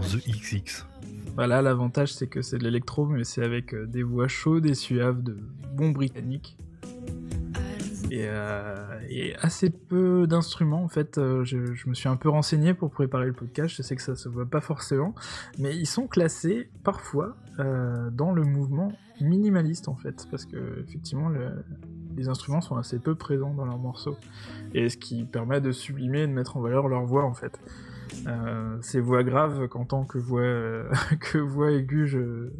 The XX. Voilà, l'avantage c'est que c'est de l'électro, mais c'est avec euh, des voix chaudes et suaves de bons britanniques. Et, euh, et assez peu d'instruments en fait. euh, je, je me suis un peu renseigné pour préparer le podcast. Je sais que ça se voit pas forcément, mais ils sont classés parfois euh, dans le mouvement minimaliste en fait, parce que effectivement le- les instruments sont assez peu présents dans leurs morceaux, et ce qui permet de sublimer et de mettre en valeur leur voix en fait. Euh, ces voix graves qu'en tant que voix euh, que voix aiguë,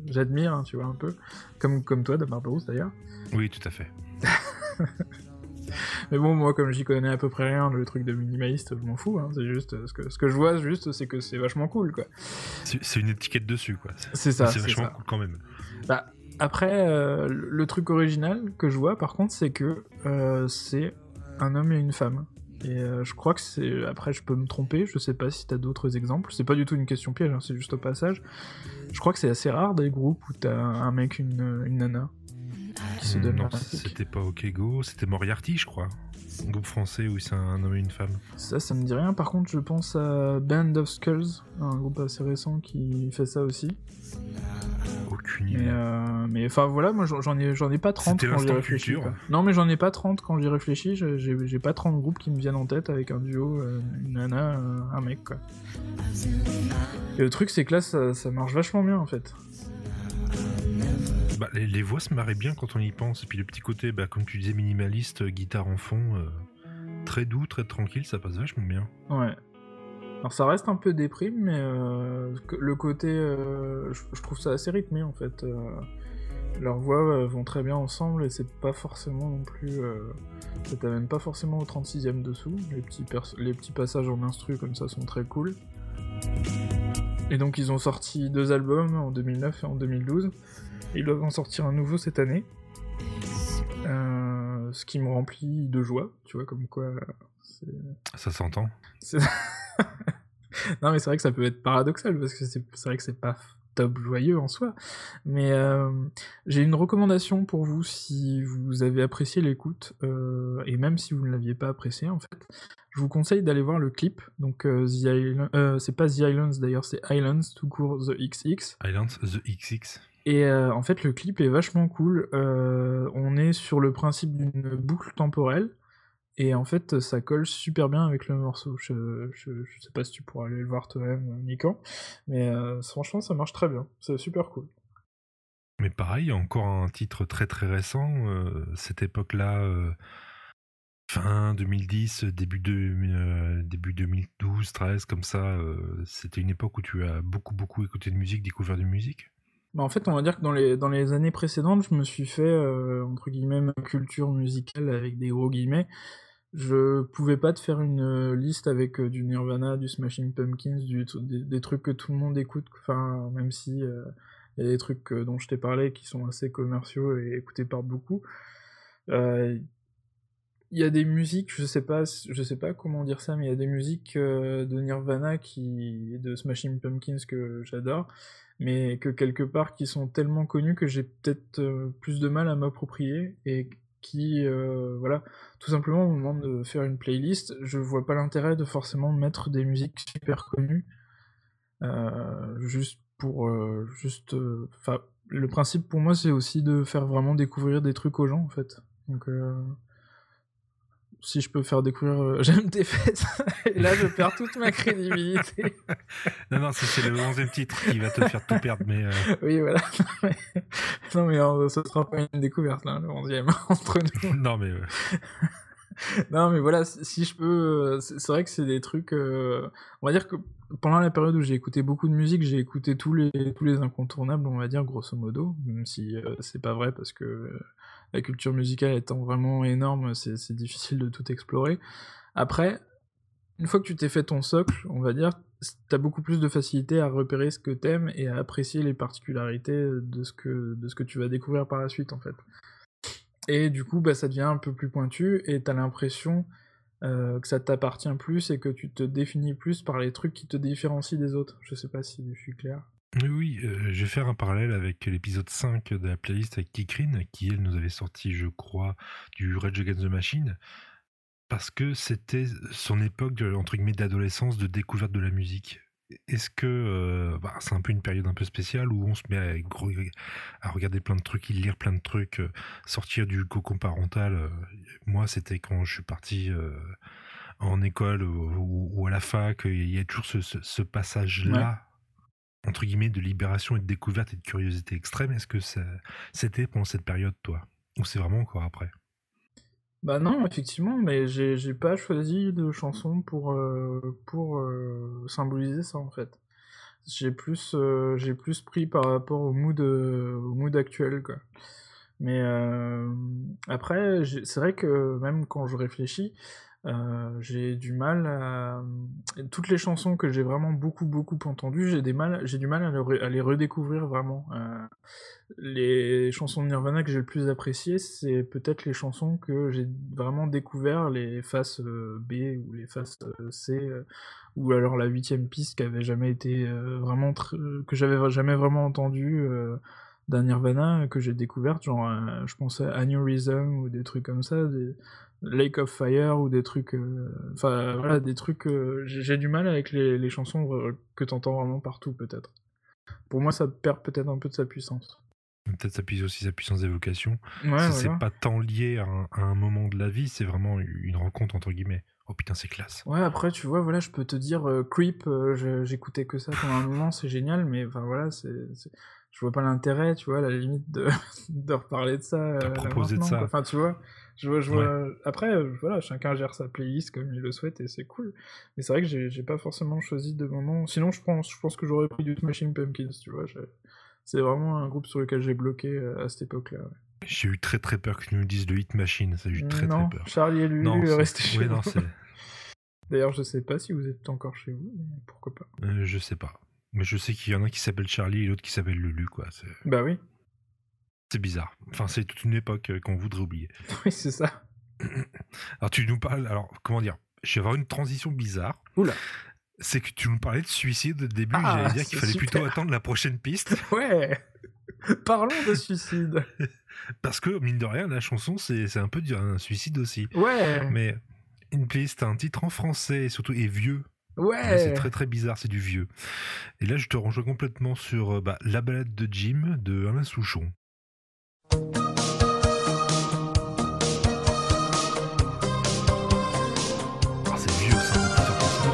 j'admire, hein, tu vois un peu, comme comme toi de Barbarousse d'ailleurs. Oui, tout à fait. Mais bon, moi, comme j'y connais à peu près rien, le truc de minimaliste, je m'en fous. Hein, c'est juste ce que ce que je vois, juste, c'est que c'est vachement cool, quoi. C'est une étiquette dessus, quoi. C'est ça, C'est vachement ça. cool quand même. Bah, après, euh, le le truc original que je vois, par contre, c'est que euh, c'est un homme et une femme. Et euh, je crois que c'est. Après, je peux me tromper, je sais pas si t'as d'autres exemples. C'est pas du tout une question piège, hein, c'est juste au passage. Je crois que c'est assez rare des groupes où t'as un mec, une, une nana qui se donnent non, c'était pas Okego, c'était Moriarty, je crois. Un groupe français où c'est un homme et une femme. Ça, ça me dit rien. Par contre, je pense à Band of Skulls, un groupe assez récent qui fait ça aussi. Aucune idée. Mais, euh, mais enfin voilà, moi j'en ai, j'en ai pas 30 C'était quand j'y réfléchis. Non, mais j'en ai pas 30 quand j'y réfléchis. J'ai j'ai pas 30 groupes qui me viennent en tête avec un duo, euh, une nana, euh, un mec quoi. Et le truc, c'est que là, ça, ça marche vachement bien en fait. Bah, les, voix se marraient bien quand on y pense. Et puis le petit côté, bah, comme tu disais, minimaliste, euh, guitare en fond, euh, très doux, très tranquille, ça passe vachement bien. Ouais. Alors ça reste un peu déprime, mais euh, le côté, je, trouve ça assez rythmé en fait. leurs voix vont très bien ensemble et c'est pas forcément non plus, ça t'amène pas forcément au 36e dessous. Les petits, les petits passages en instru comme ça sont très cool. Et donc ils ont sorti deux albums en 2009 et en 2012. Et ils doivent en sortir un nouveau cette année. Euh, ce qui me remplit de joie, tu vois, comme quoi. Ça s'entend. non, mais c'est vrai que ça peut être paradoxal parce que c'est c'est vrai que c'est pas top joyeux en soi. Mais euh, j'ai une recommandation pour vous si vous avez apprécié l'écoute euh, et même si vous ne l'aviez pas apprécié en fait. Je vous conseille d'aller voir le clip. Donc euh, The Island- c'est pas The Islands d'ailleurs, c'est Islands tout court The XX. Islands, The XX. Et euh, en fait, le clip est vachement cool. Euh, on est sur le principe d'une boucle temporelle. Et en fait, ça colle super bien avec le morceau. Je, je, je sais pas si tu pourras aller le voir toi-même, Nikan. Mais euh, franchement, ça marche très bien. C'est super cool. Mais pareil, encore un titre très très récent. euh, cette époque-là, euh, fin 2010, début, de, euh, début 2012, 13, comme ça, c'était une époque où tu as beaucoup beaucoup écouté de musique, découvert de musique. Bah, en fait, on va dire que dans les, dans les années précédentes, je me suis fait, euh, entre guillemets, ma culture musicale avec des gros guillemets. Je pouvais pas te faire une euh, liste avec euh, du Nirvana, du Smashing Pumpkins, des, trucs que tout le monde écoute, même si euh, il y a des trucs dont je t'ai parlé qui sont assez commerciaux et écoutés par beaucoup. Il y a des musiques, je sais pas, je sais pas comment dire ça, mais il y a des musiques de Nirvana qui, et de Smashing Pumpkins que j'adore, mais que quelque part qui sont tellement connues que j'ai peut-être plus de mal à m'approprier et qui, euh, voilà, tout simplement au moment de faire une playlist, je vois pas l'intérêt de forcément mettre des musiques super connues, euh, juste pour, euh, juste, enfin, le principe pour moi c'est aussi de faire vraiment découvrir des trucs aux gens en fait, donc. Si je peux faire découvrir euh, J'aime tes fesses, et là je perds toute ma crédibilité. Non, non, c'est le 11 titre qui va te faire tout perdre, mais euh, oui, voilà. non, mais euh, ce sera pas une découverte, là, le 11 entre nous. non, mais euh, non, mais voilà, si si je peux. C'est vrai que c'est des trucs. On va dire que pendant la période où j'ai écouté beaucoup de musique, j'ai écouté tous les, tous les incontournables, on va dire, grosso modo. Même si c'est pas vrai parce que la culture musicale étant vraiment énorme, c'est difficile de tout explorer. Après, une fois que tu t'es fait ton socle, on va dire, t'as beaucoup plus de facilité à repérer ce que t'aimes et à apprécier les particularités de ce que, de ce que tu vas découvrir par la suite, en fait. Et du coup, bah, ça devient un peu plus pointu et t'as l'impression euh, que ça t'appartient plus et que tu te définis plus par les trucs qui te différencient des autres. Je sais pas si je suis clair. Oui, euh, je vais faire un parallèle avec l'épisode 5 de la playlist avec Kikrin, qui elle nous avait sorti, je crois, du Rage Against the Machine, parce que c'était son époque, entre guillemets, d'adolescence, de découverte de la musique. Est-ce que euh, bah, c'est un peu une période un peu spéciale où on se met à, regarder plein de trucs, lire plein de trucs, euh, sortir du cocon parental Moi, c'était quand je suis parti en école ou, à la fac, il y a toujours ce passage-là, entre guillemets, de libération et de découverte et de curiosité extrême. Est-ce que c'était pendant cette période, toi? Ou c'est vraiment encore après? Bah non, effectivement, mais j'ai pas choisi de chanson pour, euh, pour euh, symboliser ça en fait. J'ai plus, euh, plus pris par rapport au mood, au mood actuel quoi. Mais après, c'est vrai que même quand je réfléchis, euh, j'ai du mal à toutes les chansons que j'ai vraiment beaucoup beaucoup entendues, j'ai des mal, j'ai du mal à, les redécouvrir vraiment. Euh, les chansons de Nirvana que j'ai le plus appréciées, c'est peut-être les chansons que j'ai vraiment découvert, les faces euh, B ou les faces euh, C, euh, ou alors la huitième piste qui avait jamais été euh, vraiment que j'avais jamais vraiment entendu euh, d'un Nirvana que j'ai découverte, genre euh, je pensais à Aneurysm ou des trucs comme ça, Lake of Fire ou des trucs, euh, enfin voilà des trucs. euh, j'ai du mal avec les, les chansons euh, que t'entends vraiment partout peut-être. Pour moi, ça perd peut-être un peu de sa puissance. Peut-être ça puise aussi sa puissance d'évocation. Ouais, voilà. c'est pas tant lié à un, à un moment de la vie, c'est vraiment une rencontre entre guillemets. Oh putain, c'est classe. Ouais, après, tu vois, voilà, je peux te dire, euh, Creep, euh, j'écoutais que ça pendant un moment, c'est génial, mais enfin voilà, c'est, je vois pas l'intérêt, tu vois, à la limite de, de reparler de ça. euh, là, proposer de ça. quoi. Enfin, tu vois, je vois, je vois. Après, euh, voilà, chacun gère sa playlist comme il le souhaite et c'est cool. Mais c'est vrai que j'ai pas forcément choisi de moment. Sinon, je pense, je pense que j'aurais pris du Smashing Pumpkins, tu vois. C'est vraiment un groupe sur lequel j'ai bloqué euh, à cette époque-là. ouais. J'ai eu très très peur que tu nous dises le Hit Machine, ça j'ai eu très non, très peur. Charlie et Lulu, restez chez vous. D'ailleurs, je sais pas si vous êtes encore chez vous, mais pourquoi pas. Euh, je sais pas. Mais je sais qu'il y en a qui s'appelle Charlie et l'autre qui s'appelle Lulu, quoi. Bah oui, c'est bizarre. Enfin, c'est toute une époque euh, qu'on voudrait oublier. oui, c'est ça. Alors tu nous parles, alors comment dire, je vais avoir une transition bizarre. Oula. C'est que tu nous parlais de suicide au début, Ah, j'allais dire qu'il fallait super. plutôt attendre la prochaine piste. Ouais Parlons de suicide. Parce que, mine de rien, la chanson, c'est un peu un suicide aussi. Ouais Mais une piste, un titre en français, et surtout, et vieux. Ouais C'est très très bizarre, c'est du vieux. Et là, je te rejoins complètement sur euh, bah, La balade de Jim de Alain Souchon. Ah, c'est vieux ça, un titre comme ça.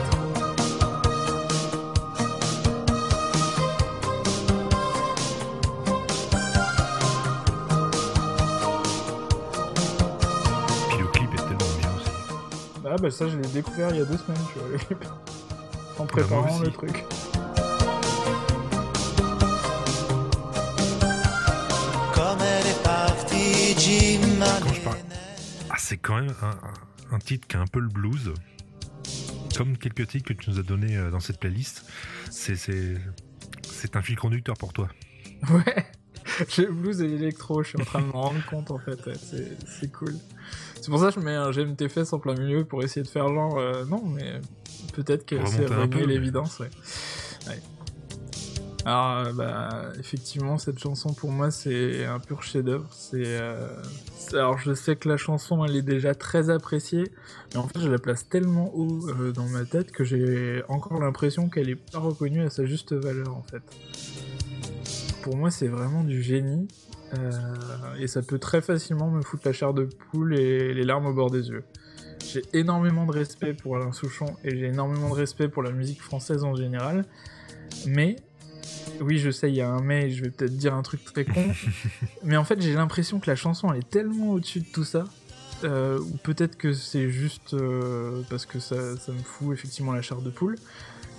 Puis le clip est tellement bien aussi. Ah bah ça je l'ai découvert il y a deux semaines, tu vois, le clip. En moi préparant le truc. Ah, c'est quand même un, titre qui a un peu le blues. Comme quelques titres que tu nous as donnés euh, dans cette playlist. C'est, un fil conducteur pour toi. Ouais le blues et l'électro, je suis en train de me rendre compte en fait, c'est cool. C'est pour ça que je mets un fesses en plein milieu pour essayer de faire genre, euh, non mais peut-être que c'est un peu, l'évidence, ouais. Ouais. Alors, euh, bah, effectivement, cette chanson pour moi c'est un pur chef-d'œuvre. C'est, euh, alors je sais que la chanson elle est déjà très appréciée, mais en fait je la place tellement haut euh, dans ma tête que j'ai encore l'impression qu'elle est pas reconnue à sa juste valeur en fait. Pour moi c'est vraiment du génie euh, et ça peut très facilement me foutre la chair de poule et les larmes au bord des yeux. J'ai énormément de respect pour Alain Souchon et j'ai énormément de respect pour la musique française en général, mais oui, je sais, il y a un mais, je vais peut-être dire un truc très con, mais en fait, j'ai l'impression que la chanson, elle est tellement au-dessus de tout ça, euh, ou peut-être que c'est juste euh, parce que ça, ça me fout effectivement la chair de poule,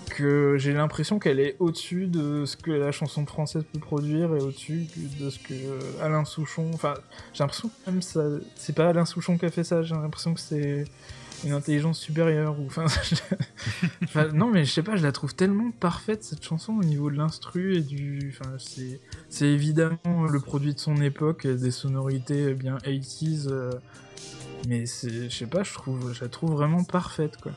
que j'ai l'impression qu'elle est au-dessus de ce que la chanson française peut produire et au-dessus de ce que Alain Souchon. Enfin, j'ai l'impression que même ça, c'est pas Alain Souchon qui a fait ça. J'ai l'impression que c'est une intelligence supérieure ou enfin, non mais je sais pas je la trouve tellement parfaite cette chanson au niveau de l'instru et du enfin c'est c'est évidemment le produit de son époque des sonorités bien 80s euh, mais c'est je sais pas je trouve je la trouve vraiment parfaite quoi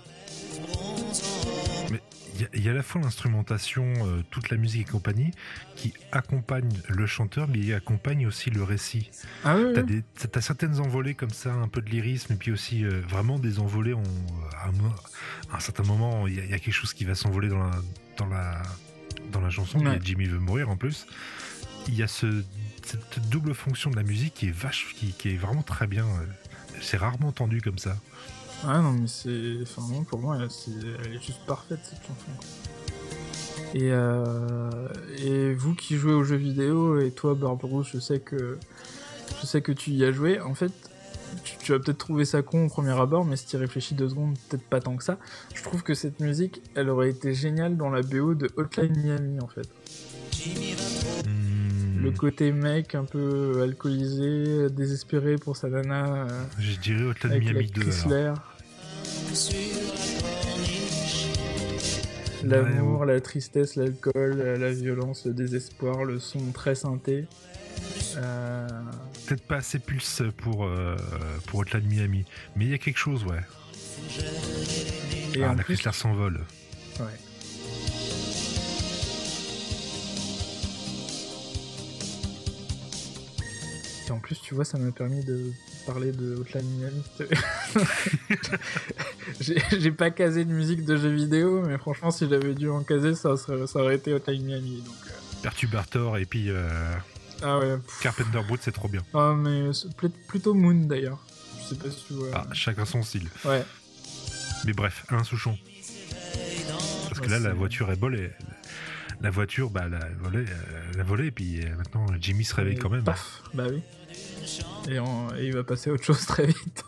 il y a- il y, a à la fois l'instrumentation, euh, toute la musique et compagnie, qui accompagne le chanteur, mais il accompagne aussi le récit. ah oui, T'as, des, certaines envolées comme ça, un peu de lyrisme, et puis aussi euh, vraiment des envolées. En, à, un, mo- à un certain moment, il y, a- il y a quelque chose qui va s'envoler dans la, dans la, dans la chanson. Ouais. et Jimmy veut mourir en plus. Il y a ce, cette double fonction de la musique qui est vache, qui, qui est vraiment très bien. euh, C'est rarement entendu comme ça. Ah non, mais c'est. Enfin, moi, pour moi, elle, est juste parfaite cette chanson. Et, euh... et vous qui jouez aux jeux vidéo, et toi, Barbarousse, je sais que. Je sais que tu y as joué. En fait, tu, vas peut-être trouver ça con au premier abord, mais si tu y réfléchis deux secondes, peut-être pas tant que ça. Je trouve que cette musique, elle aurait été géniale dans la BO de Hotline Miami, en fait. Hmm, Le côté mec un peu alcoolisé, désespéré pour sa nana. euh, je dirais Hotline avec la Miami 2. alors. L'amour, la tristesse, l'alcool, euh, la violence, le désespoir, le son très synthé. Euh, Peut-être pas assez pulse pour, euh, pour Hotline Miami, mais il y a quelque chose, ouais. et ah, en la plus, Chrysler s'envole. ouais. Et en plus, tu vois, ça m'a permis de parler de Miami. J'ai pas casé de musique de jeux vidéo, mais franchement, si j'avais dû en caser, ça, serait- ça aurait été Hotline Miami. Donc, euh, Perturbator et puis euh, Ah ouais. pff. Carpenter Brut, c'est trop bien. Ah, mais plutôt Moon d'ailleurs. Je sais pas si tu vois. Ah, chacun son style. Ouais. Mais bref, Alain Souchon. Parce que là, la voiture est volée. La voiture, bah, elle a volé, euh, elle a volé, et puis euh, maintenant Jimmy se réveille Et quand même. Paf, bah oui. Et, il va passer à autre chose très vite.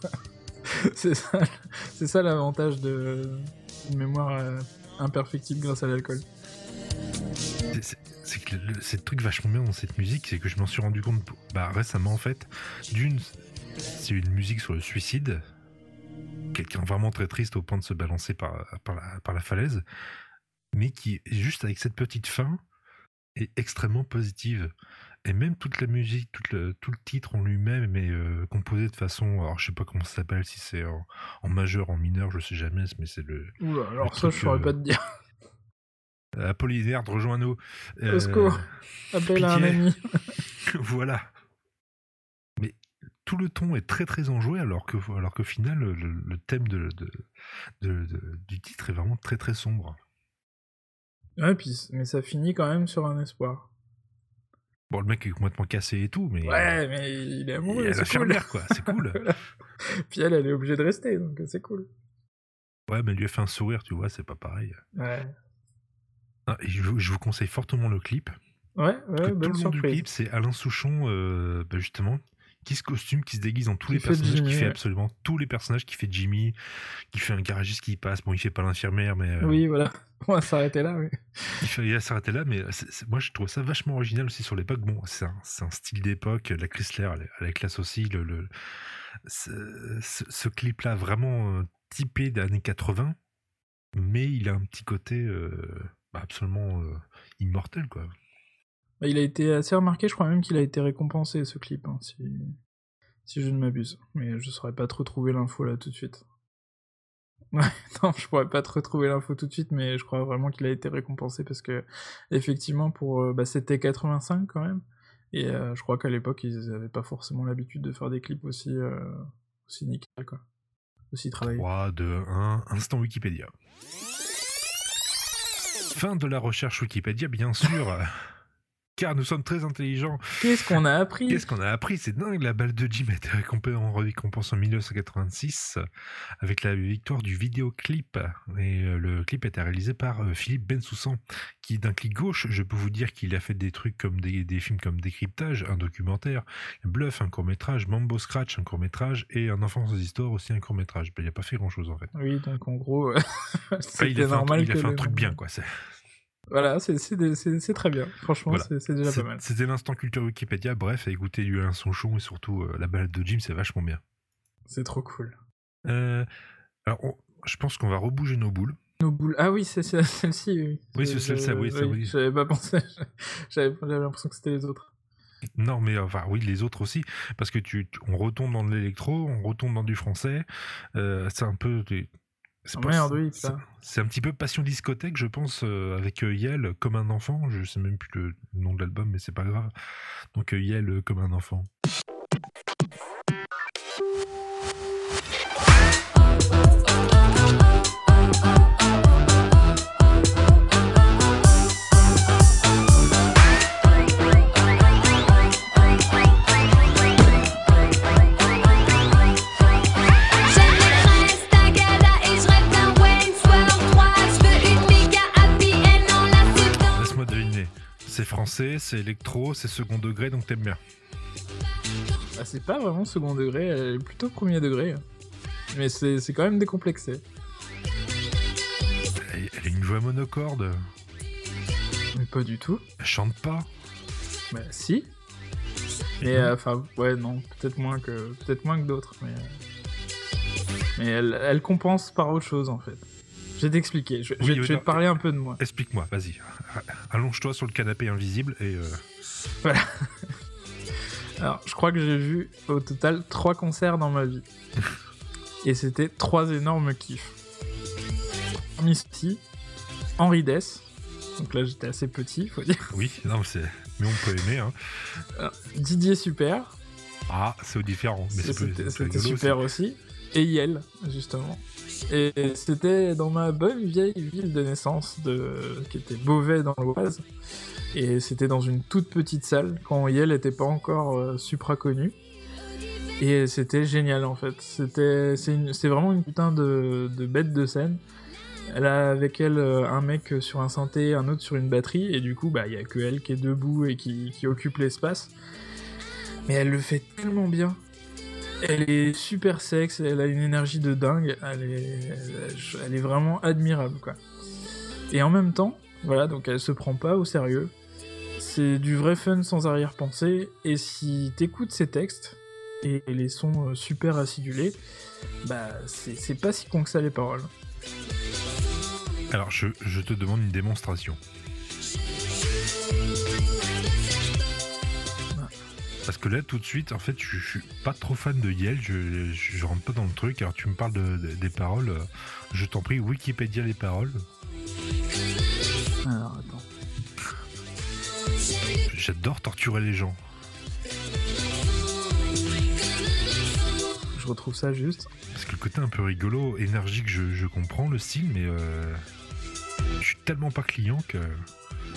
c'est ça, l'avantage de une mémoire euh, imperfectible grâce à l'alcool. C'est- que le, truc vachement bien dans cette musique, c'est que je m'en suis rendu compte bah, récemment en fait. D'une, c'est une musique sur le suicide. Quelqu'un vraiment très triste au point de se balancer par, la, par la falaise. Mais qui, juste avec cette petite fin, est extrêmement positive. Et même toute la musique, tout le, tout le titre en lui-même est euh, composé de façon. Alors, je sais pas comment ça s'appelle, si c'est en, en majeur, en mineur, je sais jamais, mais c'est le. Oula, alors Le ça, truc, je saurais euh, pas te dire. Apollinaire, rejoins-nous. Euh, secours. Appelle un ami. voilà. Mais tout le ton est très très enjoué, alors que, alors qu'au final, le, le thème de, de- de- de- du titre est vraiment très très sombre. Ouais, puis, mais ça finit quand même sur un espoir. Bon, le mec est complètement cassé et tout, mais. Ouais, mais il est amoureux, a c'est cool. l'air, quoi. C'est cool. Puis elle, elle est obligée de rester, donc c'est cool. ouais, mais elle lui a fait un sourire, tu vois, c'est pas pareil. Ouais. Ah, et je, vous- je vous conseille fortement le clip. Ouais, ouais, que tout bonne le long du clip, c'est Alain Souchon, euh, bah, justement, qui se costume, qui se déguise en tous les personnages, Jimmy, qui fait ouais. absolument tous les personnages, qui fait Jimmy, qui fait un garagiste qui passe. Bon, il fait pas l'infirmière, mais euh, Oui, voilà. On va s'arrêter là, oui. il, fait, il va s'arrêter là. Mais moi, je trouve ça vachement original aussi sur l'époque. Bon, c'est un, style d'époque. La Chrysler, elle, elle est classe aussi. Le, le- ce, ce- ce clip-là, vraiment euh, typé des années 80, mais il a un petit côté euh, bah, absolument euh, immortel, quoi. Bah, il a été assez remarqué, je crois même qu'il a été récompensé, ce clip, hein, si... si je ne m'abuse. Mais je saurais pas te retrouver l'info là tout de suite. Ouais, non, je pourrais pas te retrouver l'info tout de suite, mais je crois vraiment qu'il a été récompensé parce que, effectivement, pour euh, bah, c'était 85 quand même. Et euh, je crois qu'à l'époque, ils avaient pas forcément l'habitude de faire des clips aussi, euh, aussi nickel, quoi. Aussi travaillés. 3, 2, 1, instant Wikipédia. Fin de la recherche Wikipédia, bien sûr. Car nous sommes très intelligents. Qu'est-ce qu'on a appris? Qu'est-ce qu'on a appris? C'est dingue, la balle de Jim a été récompensée en récompense en 1986 avec la victoire du vidéoclip. Et euh, le clip a été réalisé par euh, Philippe Bensoussan, qui d'un clic gauche, je peux vous dire qu'il a fait des trucs comme des, des films comme Décryptage, un documentaire, Bluff, un court-métrage, Mambo Scratch, un court-métrage, et Un enfant sans histoire, aussi un court-métrage. Ben, il n'a pas fait grand-chose en fait. Oui, donc en gros, Enfin, c'était il a fait un, normal il a que fait un le truc bien, quoi. C'est- Voilà, c'est- c'est c'est c'est très bien. Franchement, Voilà. c'est c'est déjà C'est- pas mal. C'était l'instant culture Wikipédia. Bref, écoutez du Alain Sonchon et surtout euh, la balade de Jim, c'est vachement bien. C'est trop cool. Euh, alors, on- je pense qu'on va rebouger nos boules. Nos boules. Ah oui, c'est c'est celle-ci, oui. Oui, c'est celle-ci, oui, ça, oui. J'avais pas pensé. J'avais l'impression que c'était les autres. Non, mais enfin, oui, les autres aussi, parce que tu, tu- on retombe dans de l'électro, on retombe dans du français. euh, c'est un peu. C'est pas- oui, un petit peu passion discothèque, je pense, euh, avec euh, Yel comme un enfant. Je sais même plus le nom de l'album, mais c'est pas grave. Donc euh, Yel comme un enfant. C'est électro, c'est second degré, donc t'aimes bien. Ah, c'est pas vraiment second degré, elle est plutôt premier degré. Mais c'est quand même décomplexé. Elle, elle a une voix monocorde. Mais pas du tout. Elle chante pas. Bah si. Mais euh, enfin, ouais, non, peut-être moins que peut-être moins que d'autres, mais euh, mais elle, elle compense par autre chose en fait. Je vais t'expliquer. Je, Oui, vais- oui, je vais non, te parler un peu de moi. Explique-moi, vas-y. Allonge-toi sur le canapé invisible et. euh, Voilà. Alors, je crois que j'ai vu au total trois concerts dans ma vie. Et c'était trois énormes kiffs. Ceux-ci, Henri Dess. Donc là, j'étais assez petit, faut dire. Oui, non, mais c'est. Mais on peut aimer, hein. Alors, Didier Super. Ah, c'est différent. Mais c'est C'était c'est c'était rigolo super aussi. Aussi. Et Yel, justement. Et c'était dans ma bonne vieille ville de naissance, qui était Beauvais dans l'Oise. Et c'était dans une toute petite salle, quand Yel n'était pas encore euh, supra connu. Et c'était génial en fait. C'était c'est vraiment une putain de, de bête de scène. Elle a avec elle euh, un mec sur un synthé, un autre sur une batterie, et du coup, bah, il y a que elle qui est debout et qui occupe l'espace. Mais elle le fait tellement bien. Elle est super sexe, elle a une énergie de dingue, elle est, vraiment admirable, quoi. Et en même temps, voilà, donc elle se prend pas au sérieux. C'est du vrai fun sans arrière-pensée, et si t'écoutes ses textes, et les sons euh, super acidulés, bah c'est pas si con que ça les paroles. Alors, je te demande une démonstration. Parce que là, tout de suite, en fait, je, je suis pas trop fan de Yel, je, je, je rentre pas dans le truc. Alors, tu me parles de- de- des paroles, euh, je t'en prie, Wikipédia les paroles. Alors, attends. J'adore torturer les gens. Je retrouve ça juste. Parce que le côté un peu rigolo, énergique, je, je comprends le style, mais euh, je suis tellement pas client que.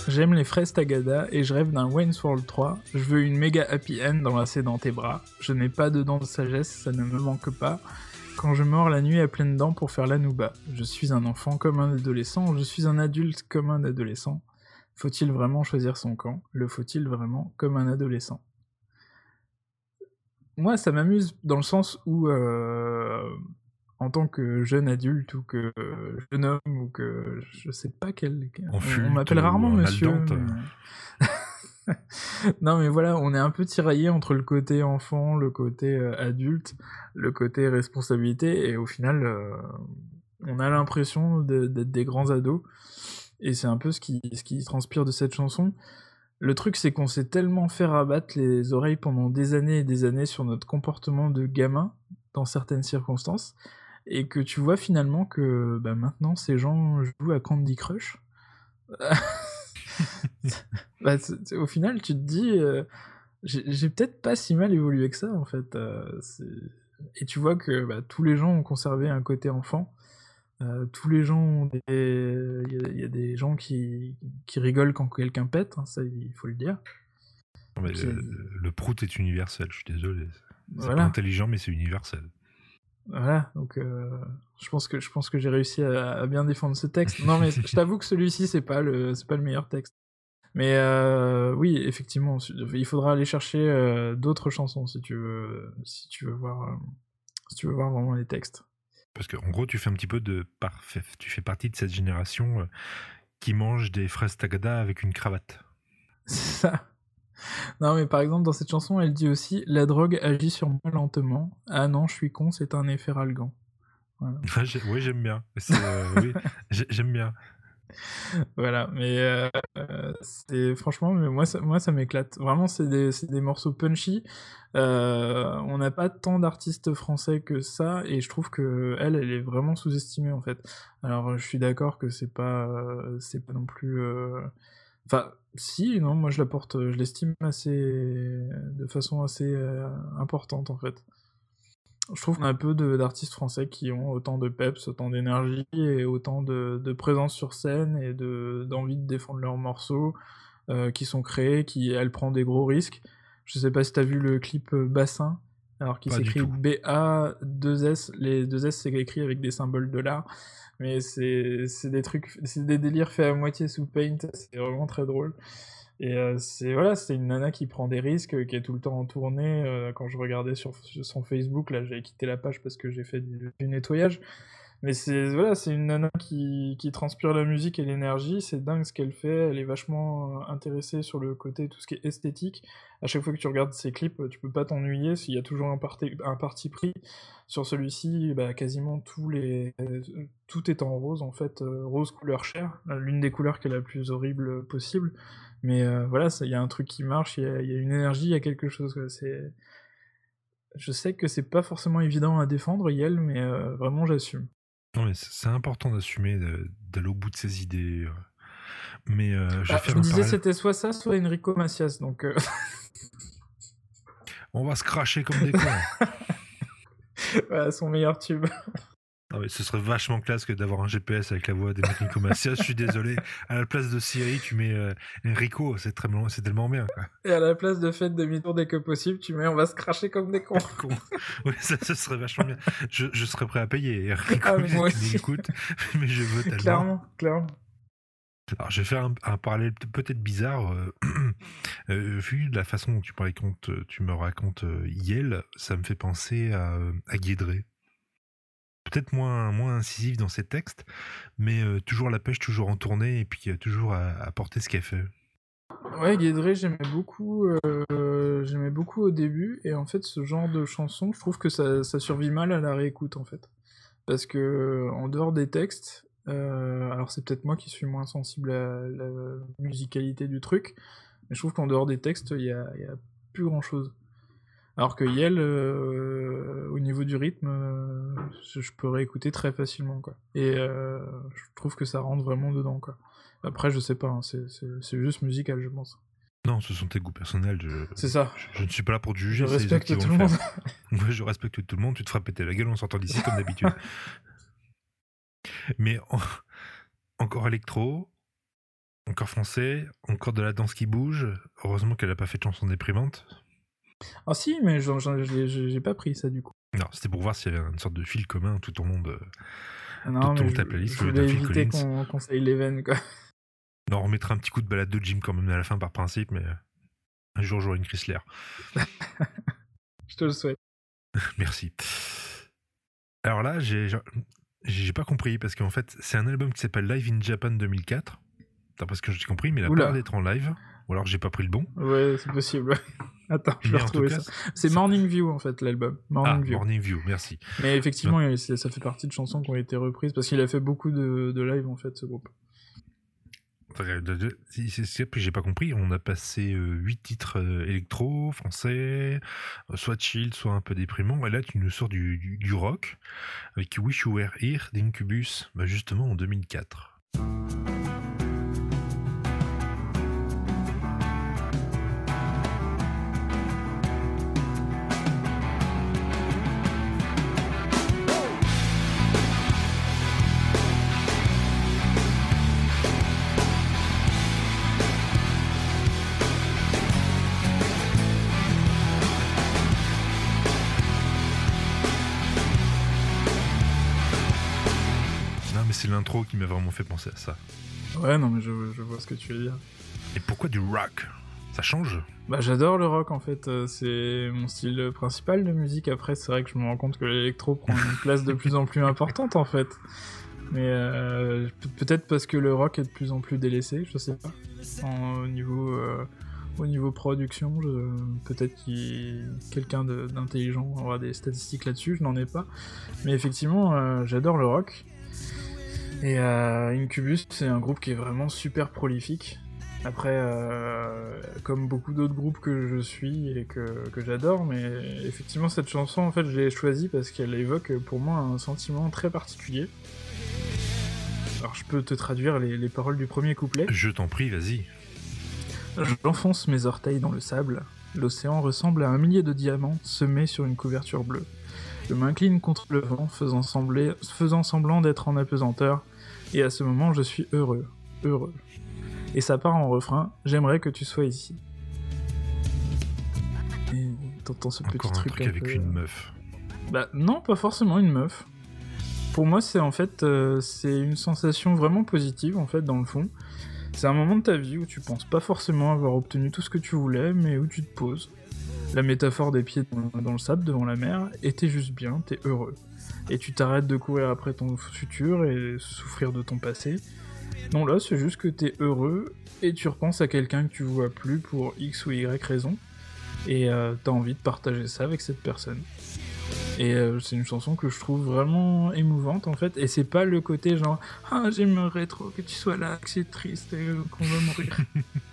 J'aime les fraises Tagada et je rêve d'un Wayne's World 3. Je veux une méga happy end d'enlacer dans tes bras. Je n'ai pas de dents de sagesse, ça ne me manque pas. Quand je mords la nuit à pleines dents pour faire la nouba. Je suis un enfant comme un adolescent, je suis un adulte comme un adolescent. Faut-il vraiment choisir son camp? Le faut-il vraiment comme un adolescent? Moi, ça m'amuse dans le sens où, euh, en tant que jeune adulte ou que jeune homme ou que je sais pas quel. On m'appelle rarement en monsieur. mais- non mais voilà, on est un peu tiraillé entre le côté enfant, le côté euh, adulte, le côté responsabilité, et au final, euh, on a l'impression d'être des grands ados, et c'est un peu ce qui, ce qui transpire de cette chanson. Le truc, c'est qu'on s'est tellement fait rabattre les oreilles pendant des années et des années sur notre comportement de gamin dans certaines circonstances, et que tu vois finalement que bah, maintenant ces gens jouent à Candy Crush. Bah, au final, tu te dis, euh, j'ai peut-être pas si mal évolué que ça, en fait. euh, et tu vois que bah, tous les gens ont conservé un côté enfant. euh, tous les gens ont des. Il y, a- il y a des gens qui, qui rigolent quand quelqu'un pète, hein, ça, il faut le dire. Non, mais C'est- le, le prout est universel, je suis désolé. C'est pas intelligent, mais c'est universel. Voilà, donc euh, je pense que je pense que j'ai réussi à, à bien défendre ce texte. Non, mais je t'avoue que celui-ci c'est pas le c'est pas le meilleur texte. Mais euh, oui, effectivement, il faudra aller chercher euh, d'autres chansons si tu veux si tu veux voir si tu veux voir vraiment les textes. Parce qu'en gros, tu fais un petit peu de parfait. Tu fais partie de cette génération qui mange des fraises tagada avec une cravate. C'est ça. Non, mais par exemple, dans cette chanson, elle dit aussi La drogue agit sur moi lentement. Ah non, je suis con, c'est un effet ralgant. Voilà. Ah, j'ai- oui, j'aime bien. Euh, oui, j'aime bien. voilà, mais euh, c'est franchement, mais moi ça, moi ça m'éclate. Vraiment, c'est des, des morceaux punchy. Euh, on n'a pas tant d'artistes français que ça, et je trouve que elle, elle est vraiment sous-estimée en fait. Alors, je suis d'accord que c'est pas, c'est pas non plus. Enfin, si, non, moi je la porte, je l'estime assez, de façon assez euh, importante en fait. Je trouve qu'on a peu de- d'artistes français qui ont autant de peps, autant d'énergie et autant de, de présence sur scène et de d'envie de défendre leurs morceaux euh, qui sont créés, qui elle prend des gros risques. Je sais pas si t'as vu le clip euh, Bassin, alors qui s'écrit tout. B-A-2-S, les deux S c'est écrit avec des symboles de l'art, mais c'est des trucs, c'est des délires faits à moitié sous Paint, c'est vraiment très drôle. Et euh, c'est voilà, c'est une nana qui prend des risques, qui est tout le temps en tournée. euh, quand je regardais sur, son Facebook, là, j'avais quitté la page parce que j'ai fait du nettoyage. Mais c'est voilà, c'est une nana qui, qui transpire la musique et l'énergie. C'est dingue ce qu'elle fait. Elle est vachement euh, intéressée sur le côté tout ce qui est esthétique. À chaque fois que tu regardes ses clips, tu peux pas t'ennuyer. S'il y a toujours un parti, un parti pris sur celui-ci, bah, quasiment tous les euh, tout est en rose en fait, euh, rose couleur chair, l'une des couleurs qui est la plus horrible possible. Mais voilà, il y a un truc qui marche, il y, a- une énergie, il y a quelque chose. C'est, je sais que c'est pas forcément évident à défendre, Yel, mais vraiment j'assume. Non, mais c'est important d'assumer, d'aller au bout de ses idées. euh. Mais euh, je vais Ah, faire je me disais parallèle. c'était soit ça, soit Enrico Macias, donc euh, On va se cracher comme des cons. voilà, son meilleur tube. Non, mais ce serait vachement classe que d'avoir un GPS avec la voix d'Enrico Macias. Je suis désolé. À la place de Siri, tu mets euh, Enrico. C'est très, c'est tellement bien. quoi. Et à la place de faites demi-tour dès que possible, tu mets on va se cracher comme des cons. Con. Oui, ça, ce serait vachement bien. Je, je serais prêt à payer. Enrico, Ah, mais moi aussi. m'écoutes, mais je veux tellement. clairement, clairement. Alors, je vais faire un, un parallèle peut- peut-être bizarre. euh, euh, vu la façon dont tu me racontes, tu me racontes euh, Yel, ça me fait penser à, euh, à Guédré. Peut-être moins, moins incisif dans ses textes, mais euh, toujours la pêche, toujours en tournée, et puis euh, toujours à, porter ce qu'elle fait. Ouais, Guédré, j'aimais beaucoup, euh, j'aimais beaucoup au début, et en fait, ce genre de chanson, je trouve que ça, ça survit mal à la réécoute, en fait. Parce que, en dehors des textes, alors c'est peut-être moi qui suis moins sensible à la musicalité du truc, mais je trouve qu'en dehors des textes, il y y a plus grand-chose. Alors que Yel, euh, au niveau du rythme, euh, je, peux réécouter très facilement, quoi. Et euh, je trouve que ça rentre vraiment dedans, quoi. Après, je sais pas, hein, c'est- c'est c'est juste musical, je pense. Non, ce sont tes goûts personnels. Je, C'est ça. je, je ne suis pas là pour te juger. Je respecte tout le monde. Ouais, je respecte tout le monde. Tu te feras péter la gueule en sortant d'ici comme d'habitude. Mais en- encore électro, encore français, encore de la danse qui bouge. Heureusement qu'elle n'a pas fait de chanson déprimante. Ah si, mais j'ai pas pris ça, du coup. Non, c'était pour voir s'il y avait une sorte de fil commun tout au monde. euh. Ah Non, Tout mais ta je, playlist, je d'un voulais éviter qu'on conseille les veines, quoi. Non, on remettra un petit coup de balade de Jim quand même à la fin par principe, mais euh, un jour j'aurai une Chrysler. Je te le souhaite. Merci. Alors là, j'ai pas compris parce qu'en fait, c'est un album qui s'appelle Live in Japan 2004. D'après ce que j'ai compris, mais il a Oula. pas l'air d'être en live. Ou alors j'ai pas pris le bon. Ouais, c'est possible. Attends, je vais retrouver ça. C'est Morning View, en fait, l'album. Morning Ah, View. Morning View, merci. Mais effectivement, ça fait partie de chansons qui ont été reprises parce qu'il a fait beaucoup de, de live, en fait, ce groupe. C'est que j'ai pas compris. On a passé 8 titres euh, électro, français, euh, soit chill, soit un peu déprimant. Et là, tu nous sors du, du- du rock avec Wish You Were Here d'Incubus, bah, justement en 2004. M'a vraiment fait penser à ça. Ouais, non, mais je, je vois ce que tu veux dire. Et pourquoi du rock? Ça change? Bah, j'adore le rock, en fait. euh, C'est mon style principal de musique. Après, c'est vrai que je me rends compte que l'électro prend une place de plus en plus importante, en fait. Mais euh, pe- peut-être parce que le rock est de plus en plus délaissé, je sais pas. En- au niveau... euh, Au niveau production, peut-être qu'il quelqu'un d'intelligent aura des statistiques là-dessus, je n'en ai pas. Mais effectivement, euh, j'adore le rock. Et euh, Incubus, c'est un groupe qui est vraiment super prolifique. Après, euh, comme beaucoup d'autres groupes que je suis et que, que j'adore, mais effectivement, cette chanson, en fait, je l'ai choisie parce qu'elle évoque pour moi un sentiment très particulier. Alors, je peux te traduire les, les paroles du premier couplet. Je t'en prie, vas-y. J'enfonce mes orteils dans le sable. L'océan ressemble à un millier de diamants semés sur une couverture bleue. Je m'incline contre le vent, faisant, sembler- faisant semblant d'être en apesanteur, et à ce moment je suis heureux, heureux. Et ça part en refrain, j'aimerais que tu sois ici. Et t'entends ce Encore petit un truc, avec peu- une meuf. bah non, pas forcément une meuf. Pour moi, c'est en fait euh, c'est une sensation vraiment positive en fait dans le fond. C'est un moment de ta vie où tu penses pas forcément avoir obtenu tout ce que tu voulais, mais où tu te poses. La métaphore des pieds dans, dans le sable devant la mer, et t'es juste bien, t'es heureux. Et tu t'arrêtes de courir après ton futur et souffrir de ton passé. Non, là, c'est juste que t'es heureux et tu repenses à quelqu'un que tu vois plus pour X ou Y raison. Et euh, t'as envie de partager ça avec cette personne. Et euh, c'est une chanson que je trouve vraiment émouvante en fait. Et c'est pas le côté genre Ah, j'aimerais trop que tu sois là, que c'est triste et qu'on va mourir.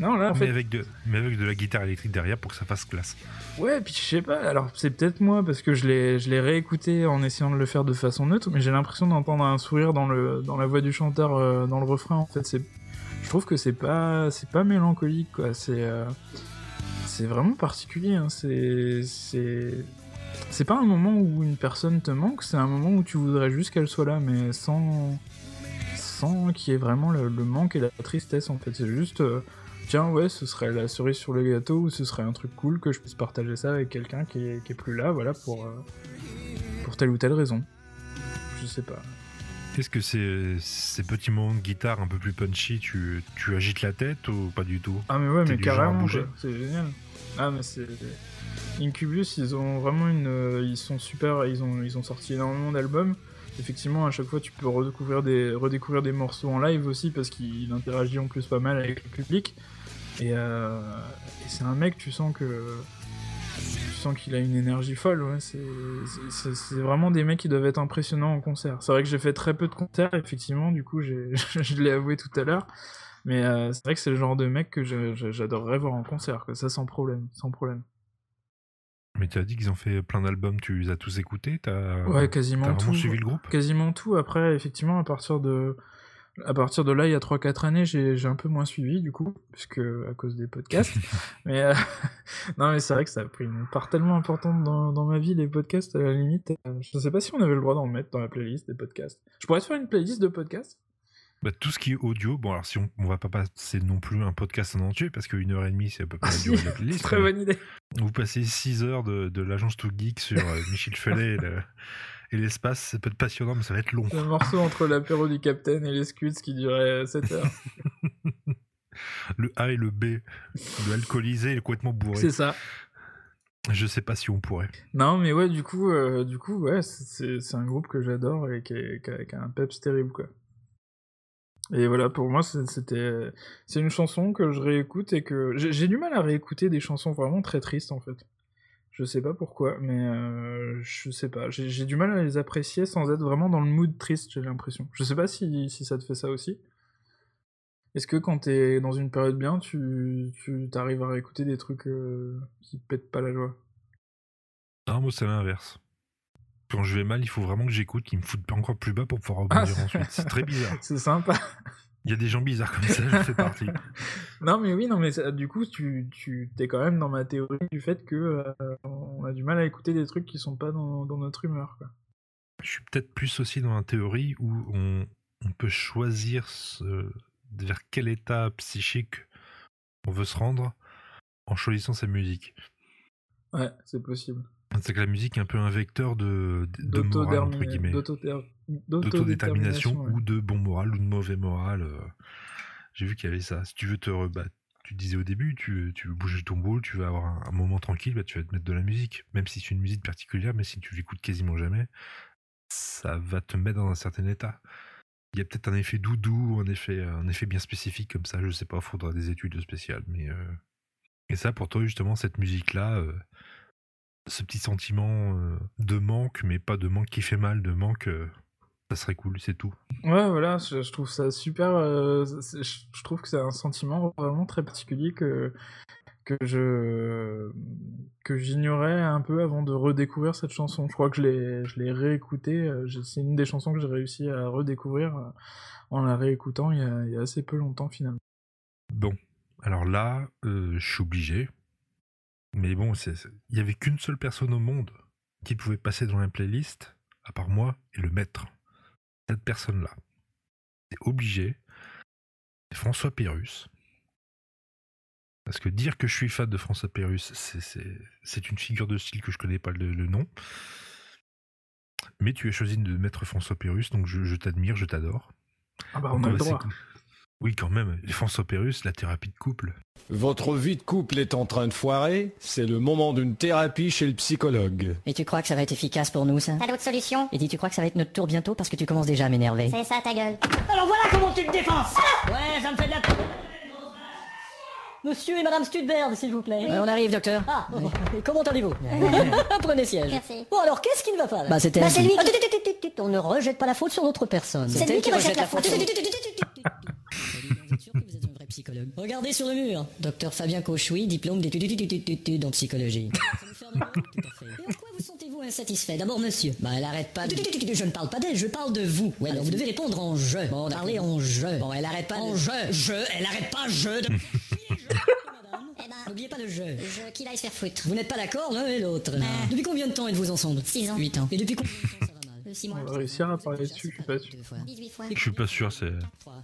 non, là en mais, avec de, mais avec de la guitare électrique derrière pour que ça fasse classe. Ouais, puis je sais pas, alors c'est peut-être moi parce que je l'ai, réécouté en essayant de le faire de façon neutre, mais j'ai l'impression d'entendre un sourire dans, le, dans la voix du chanteur, euh, dans le refrain en fait. Je trouve que c'est pas, c'est pas mélancolique quoi, c'est, euh, c'est vraiment particulier, hein. c'est, c'est, c'est pas un moment où une personne te manque, c'est un moment où tu voudrais juste qu'elle soit là, mais sans, sans qu'il y ait vraiment le, le manque et la tristesse en fait. C'est juste, euh, tiens ouais, ce serait la cerise sur le gâteau ou ce serait un truc cool que je puisse partager ça avec quelqu'un qui est, qui est plus là, voilà, pour, euh, pour telle ou telle raison. Je sais pas. Est-ce que c'est ces petits moments de guitare un peu plus punchy, tu, tu agites la tête ou pas du tout? Ah mais ouais, mais carrément, c'est génial. Ah mais c'est Incubus, ils ont vraiment une, euh, ils sont super, ils ont, ils ont sorti énormément d'albums. Effectivement, à chaque fois, tu peux redécouvrir des, redécouvrir des morceaux en live aussi parce qu'il interagit en plus pas mal avec le public. Et, euh, et c'est un mec, tu sens que, tu sens qu'il a une énergie folle. Ouais. C'est, vraiment des mecs qui doivent être impressionnants en concert. C'est vrai que j'ai fait très peu de concerts, effectivement. Du coup, je l'ai avoué tout à l'heure. Mais euh, c'est vrai que c'est le genre de mec que j'adorerais voir en concert, que ça sans problème, sans problème. Mais tu as dit qu'ils ont fait plein d'albums, tu les as tous écoutés T'as Ouais, quasiment vraiment tout. suivi le groupe? Quasiment tout. Après, effectivement, à partir de, à partir de là, il y a 3-4 années, j'ai un peu moins suivi, du coup, puisque à cause des podcasts. mais euh, non, mais c'est vrai que ça a pris une part tellement importante dans, dans ma vie, les podcasts, à la limite. Euh, Je sais pas si on avait le droit d'en mettre dans la playlist des podcasts. Je pourrais te faire une playlist de podcasts? Bah, tout ce qui est audio, bon alors si on, on va pas passer non plus un podcast en entier parce qu'une heure et demie c'est à peu près la durée de la playlist. Très bonne idée. Vous passez 6 heures de, de l'agence Too Geek sur euh, Michel Felet et le- et l'espace, ça peut être passionnant mais ça va être long. Le morceau entre l'apéro du Capitaine et les scuds qui durait 7 heures. Le A et le B, le alcoolisé et le complètement bourré. c'est ça. Je sais pas si on pourrait. Non, mais ouais, du coup, euh, du coup, ouais, c'est- c'est c'est un groupe que j'adore et qui, est- qui a, qui a un peps terrible, quoi. Et voilà, pour moi, c'est- c'était, c'est une chanson que je réécoute et que j'ai du mal à réécouter des chansons vraiment très tristes, en fait. Je sais pas pourquoi, mais euh, je sais pas. J'ai du mal à les apprécier sans être vraiment dans le mood triste, j'ai l'impression. Je sais pas si, si ça te fait ça aussi. Est-ce que quand t'es dans une période bien, tu, tu t'arrives à réécouter des trucs euh, qui pètent pas la joie? Non, moi c'est l'inverse. Quand je vais mal, il faut vraiment que j'écoute, qu'il me foute pas encore plus bas pour pouvoir Ah, rebondir ensuite. C'est très bizarre. C'est sympa. Il y a des gens bizarres comme ça, je fais partie. Non, mais oui, non, mais ça- du coup, tu, tu t'es quand même dans ma théorie du fait que euh, on a du mal à écouter des trucs qui sont pas dans, dans notre humeur. Quoi. Je suis peut-être plus aussi dans la théorie où on, on peut choisir ce- vers quel état psychique on veut se rendre en choisissant sa musique. Ouais, c'est possible. C'est que la musique est un peu un vecteur de, de morale, entre D'autodermi- guillemets. D'autodétermination ouais. ou de bon moral ou de mauvais moral. euh. J'ai vu qu'il y avait ça. Si tu veux te rebattre, tu disais au début, tu, tu veux bouger ton boule, tu veux avoir un, un moment tranquille, bah, tu vas te mettre de la musique. Même si c'est une musique particulière, mais si tu l'écoutes quasiment jamais, ça va te mettre dans un certain état. Il y a peut-être un effet doudou, un effet, un effet bien spécifique comme ça, je sais pas, faudra des études spéciales. Mais euh, Et ça, pour toi, justement, cette musique-là, euh, ce petit sentiment euh, de manque, mais pas de manque qui fait mal, de manque, ça serait cool, c'est tout. Ouais, voilà, je, je trouve ça super. euh, je, je trouve que c'est un sentiment vraiment très particulier que, que je que j'ignorais un peu avant de redécouvrir cette chanson. Je crois que je l'ai je l'ai réécoutée. euh, C'est une des chansons que j'ai réussi à redécouvrir euh, en la réécoutant il y a, il y a assez peu longtemps finalement. Bon, alors là, euh, je suis obligé. Mais bon, il y avait qu'une seule personne au monde qui pouvait passer dans la playlist, à part moi et le maître. Cette personne-là. C'est obligé. C'est François Pérus. Parce que dire que je suis fan de François Pérus, c'est- une figure de style que je connais pas le, le nom. Mais tu as choisi de mettre François Pérus, donc je, t'admire, je t'adore. Ah bah Donc on a le va droit. Oui, quand même. François Pérus, la thérapie de couple. Votre vie de couple est en train de foirer, c'est le moment d'une thérapie chez le psychologue. Et tu crois que ça va être efficace pour nous, ça T'as d'autres solutions Et dis, tu crois que ça va être notre tour bientôt parce que tu commences déjà à m'énerver C'est ça ta gueule. Alors voilà comment tu te défends Ouais, ça me fait de la... Monsieur et Madame Studberg, s'il vous plaît. on arrive, docteur. Ah, et comment allez-vous Prenez siège. Merci. Bon, alors, qu'est-ce qui ne va pas là Bah, c'était Bah, c'est lui qui- Ah, On ne rejette pas la faute sur l'autre personne. C'est lui qui rejette la faute. Vous êtes sûr que vous êtes un vrai psychologue Regardez sur le mur. Docteur Fabien Cauchoui, diplôme d'études en psychologie. Ça vous fait un numéro Tout à fait. Et en quoi vous sentez-vous insatisfait? D'abord, monsieur. Bah, elle arrête pas de... Je ne parle pas d'elle, je parle de vous. Ouais, alors vous devez répondre en je. Bon, parlez en je. Bon, elle arrête pas en je. Je, elle arrête pas je. De... Eh ben, N'oubliez pas le je. je qu'il aille se faire foutre. Vous n'êtes pas d'accord l'un et l'autre. Depuis combien de temps êtes-vous ensemble? Six ans. 8 ans. Et depuis combien de temps On va réussir à parler dessus, je suis pas sûr. Deux fois. 18 fois. Je suis pas sûr, c'est.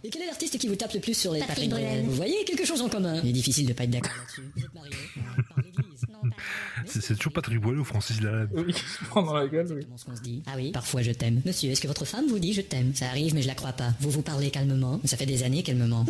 Et quel est l'artiste qui vous tape le plus sur les Patrick Bruel. Vous voyez quelque chose en commun Il est difficile de pas être d'accord là-dessus. Vous êtes mariés Ouais, Par l'église Non, pas C'est toujours Patrick Boileau ou Francis Lalanne. Oui, qui se prend dans la gueule, oui. Est-ce qu'on se dit Ah oui, parfois je t'aime. Monsieur, est-ce que votre femme vous dit je t'aime Ça arrive, mais je la crois pas. Vous vous parlez calmement. Ça fait des années qu'elle me ment.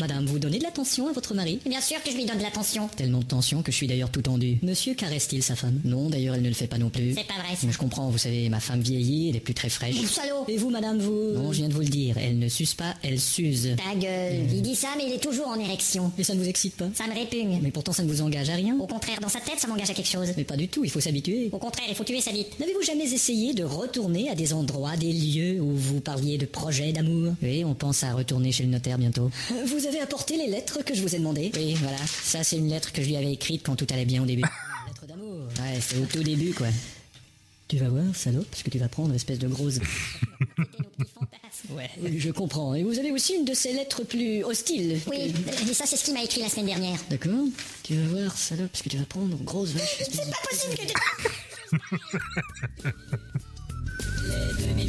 Madame, vous donnez de l'attention à votre mari? Bien sûr que je lui donne de l'attention. Tellement de tension que je suis d'ailleurs tout tendu. Monsieur caresse-t-il sa femme? Non, d'ailleurs, elle ne le fait pas non plus. C'est pas vrai. Mais je comprends, vous savez, ma femme vieillit, elle est plus très fraîche. Salaud. Et vous, madame, vous? Non, je viens de vous le dire, elle ne suce pas, elle s'use. Ta gueule. Il dit ça, mais il est toujours en érection. Et ça ne vous excite pas? Ça me répugne. Mais pourtant, ça ne vous engage à rien. Au contraire, dans sa tête, ça m'engage à quelque chose. Mais pas du tout, il faut s'habituer. Au contraire, il faut tuer sa bite. N'avez-vous jamais essayé de retourner à des endroits, des lieux où vous parliez de projets d'amour? Oui, on pense à retourner chez le notaire bientôt. Vous avez apporté les lettres que je vous ai demandées? Oui, voilà. Ça, c'est une lettre que je lui avais écrite quand tout allait bien au début. Lettre d'amour Ouais, c'est au tout début, quoi. Tu vas voir, salope, ce que tu vas prendre, espèce de grosse... ouais, je comprends. Et vous avez aussi une de ces lettres plus hostiles. Oui, et ça c'est ce qu'il m'a écrit la semaine dernière. D'accord Tu vas voir, salope, ce que tu vas prendre, grosse vache. C'est pas possible que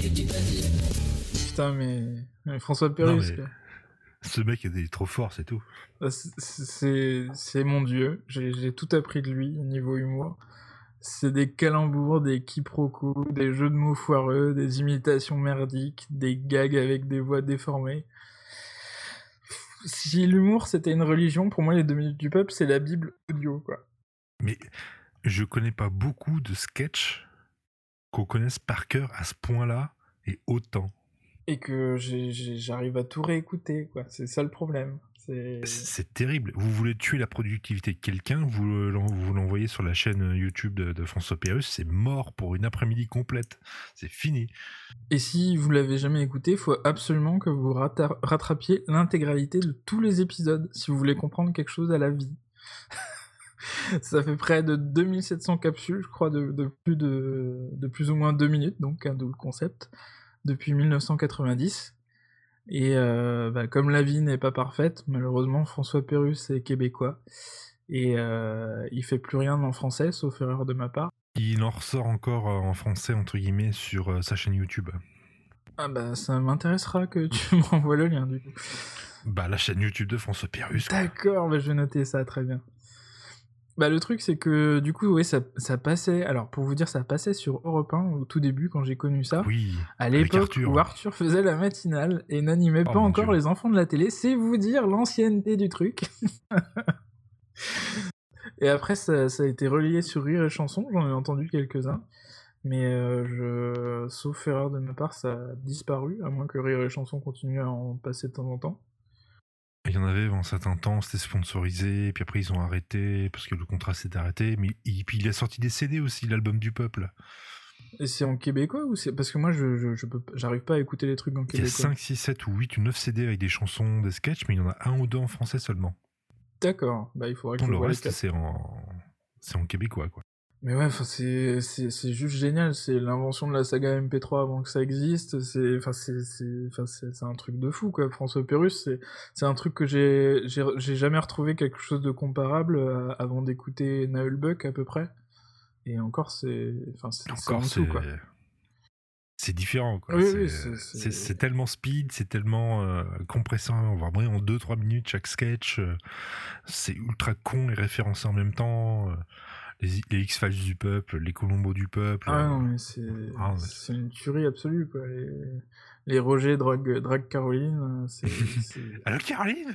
tu... Putain, mais, mais François Non, Pérus, mais. Ce mec il est trop fort, c'est tout. Ah, c'est- mon dieu. J'ai j'ai tout appris de lui niveau humour. C'est des calembours, des quiproquos, des jeux de mots foireux, des imitations merdiques, des gags avec des voix déformées. Si l'humour c'était une religion, pour moi les deux minutes du peuple c'est la Bible audio quoi. Mais je connais pas beaucoup de sketchs qu'on connaisse par cœur à ce point-là et autant. Et que j'arrive à tout réécouter quoi. C'est ça le problème. C'est terrible. Vous voulez tuer la productivité de quelqu'un, vous le- l'en- vous l'envoyez sur la chaîne YouTube de, de François Pérus, c'est mort pour une après-midi complète. C'est fini. Et si vous l'avez jamais écouté, il faut absolument que vous rattrapiez l'intégralité de tous les épisodes si vous voulez comprendre quelque chose à la vie. Ça fait près de 2700 capsules, je crois, de, de plus de, de plus ou moins deux minutes, donc un double concept, depuis 1990. Et euh, bah, comme la vie n'est pas parfaite, malheureusement, François Pérus est québécois. Et euh, il fait plus rien en français, sauf erreur de ma part. Il en ressort encore euh, en français, entre guillemets, sur euh, sa chaîne YouTube. Ah bah ça m'intéressera que tu m'envoies le lien du coup. Bah, la chaîne YouTube de François Pérus. D'accord, bah, je vais noter ça, très bien. Bah, le truc, c'est que du coup, oui, ça, ça passait. Alors, pour vous dire, ça passait sur Europe 1 au tout début quand j'ai connu ça. Oui, À l'époque Arthur. où Arthur faisait la matinale et n'animait Oh, pas encore Dieu. les enfants de la télé, c'est vous dire l'ancienneté du truc. et après, ça, ça a été relié sur Rire et Chanson, j'en ai entendu quelques-uns. Mais euh, je... sauf erreur de ma part, ça a disparu, à moins que Rire et Chanson continue à en passer de temps en temps. Il y en avait un certain temps, c'était sponsorisé, puis après ils ont arrêté parce que le contrat s'est arrêté. Mais il, puis il a sorti des CD aussi, l'album du peuple. Et c'est en québécois ou c'est parce que moi je je, je peux pas- j'arrive pas à écouter les trucs en Il y a québécois. 5, 6, 7 ou 8 ou 9 CD avec des chansons, des sketchs, mais il y en a un ou deux en français seulement. D'accord. Bah il faudrait que Tout je le reste, c'est en... c'est en québécois, quoi. Mais ouais, enfin c'est c'est c'est juste génial, c'est l'invention de la saga MP3 avant que ça existe, c'est enfin c'est c'est enfin c'est c'est un truc de fou quoi. François Pérus, c'est c'est un truc que j'ai j'ai j'ai jamais retrouvé quelque chose de comparable euh, avant d'écouter Naël Buck à peu près. Et encore c'est enfin c'est en Encore, dessous c'est... quoi. C'est différent, quoi. Oui, c'est... oui, c'est- c'est- c'est- c'est tellement speed, c'est tellement euh, compressant, on va en 2-3 minutes chaque sketch. euh, c'est ultra con et référencé en même temps. euh, les, les X-Files du peuple, les Colombos du peuple. Ah non, mais c'est Ah, une tuerie absolue, quoi. Les, les Roger Drag, Drag Caroline, euh, c'est- Allô Caroline?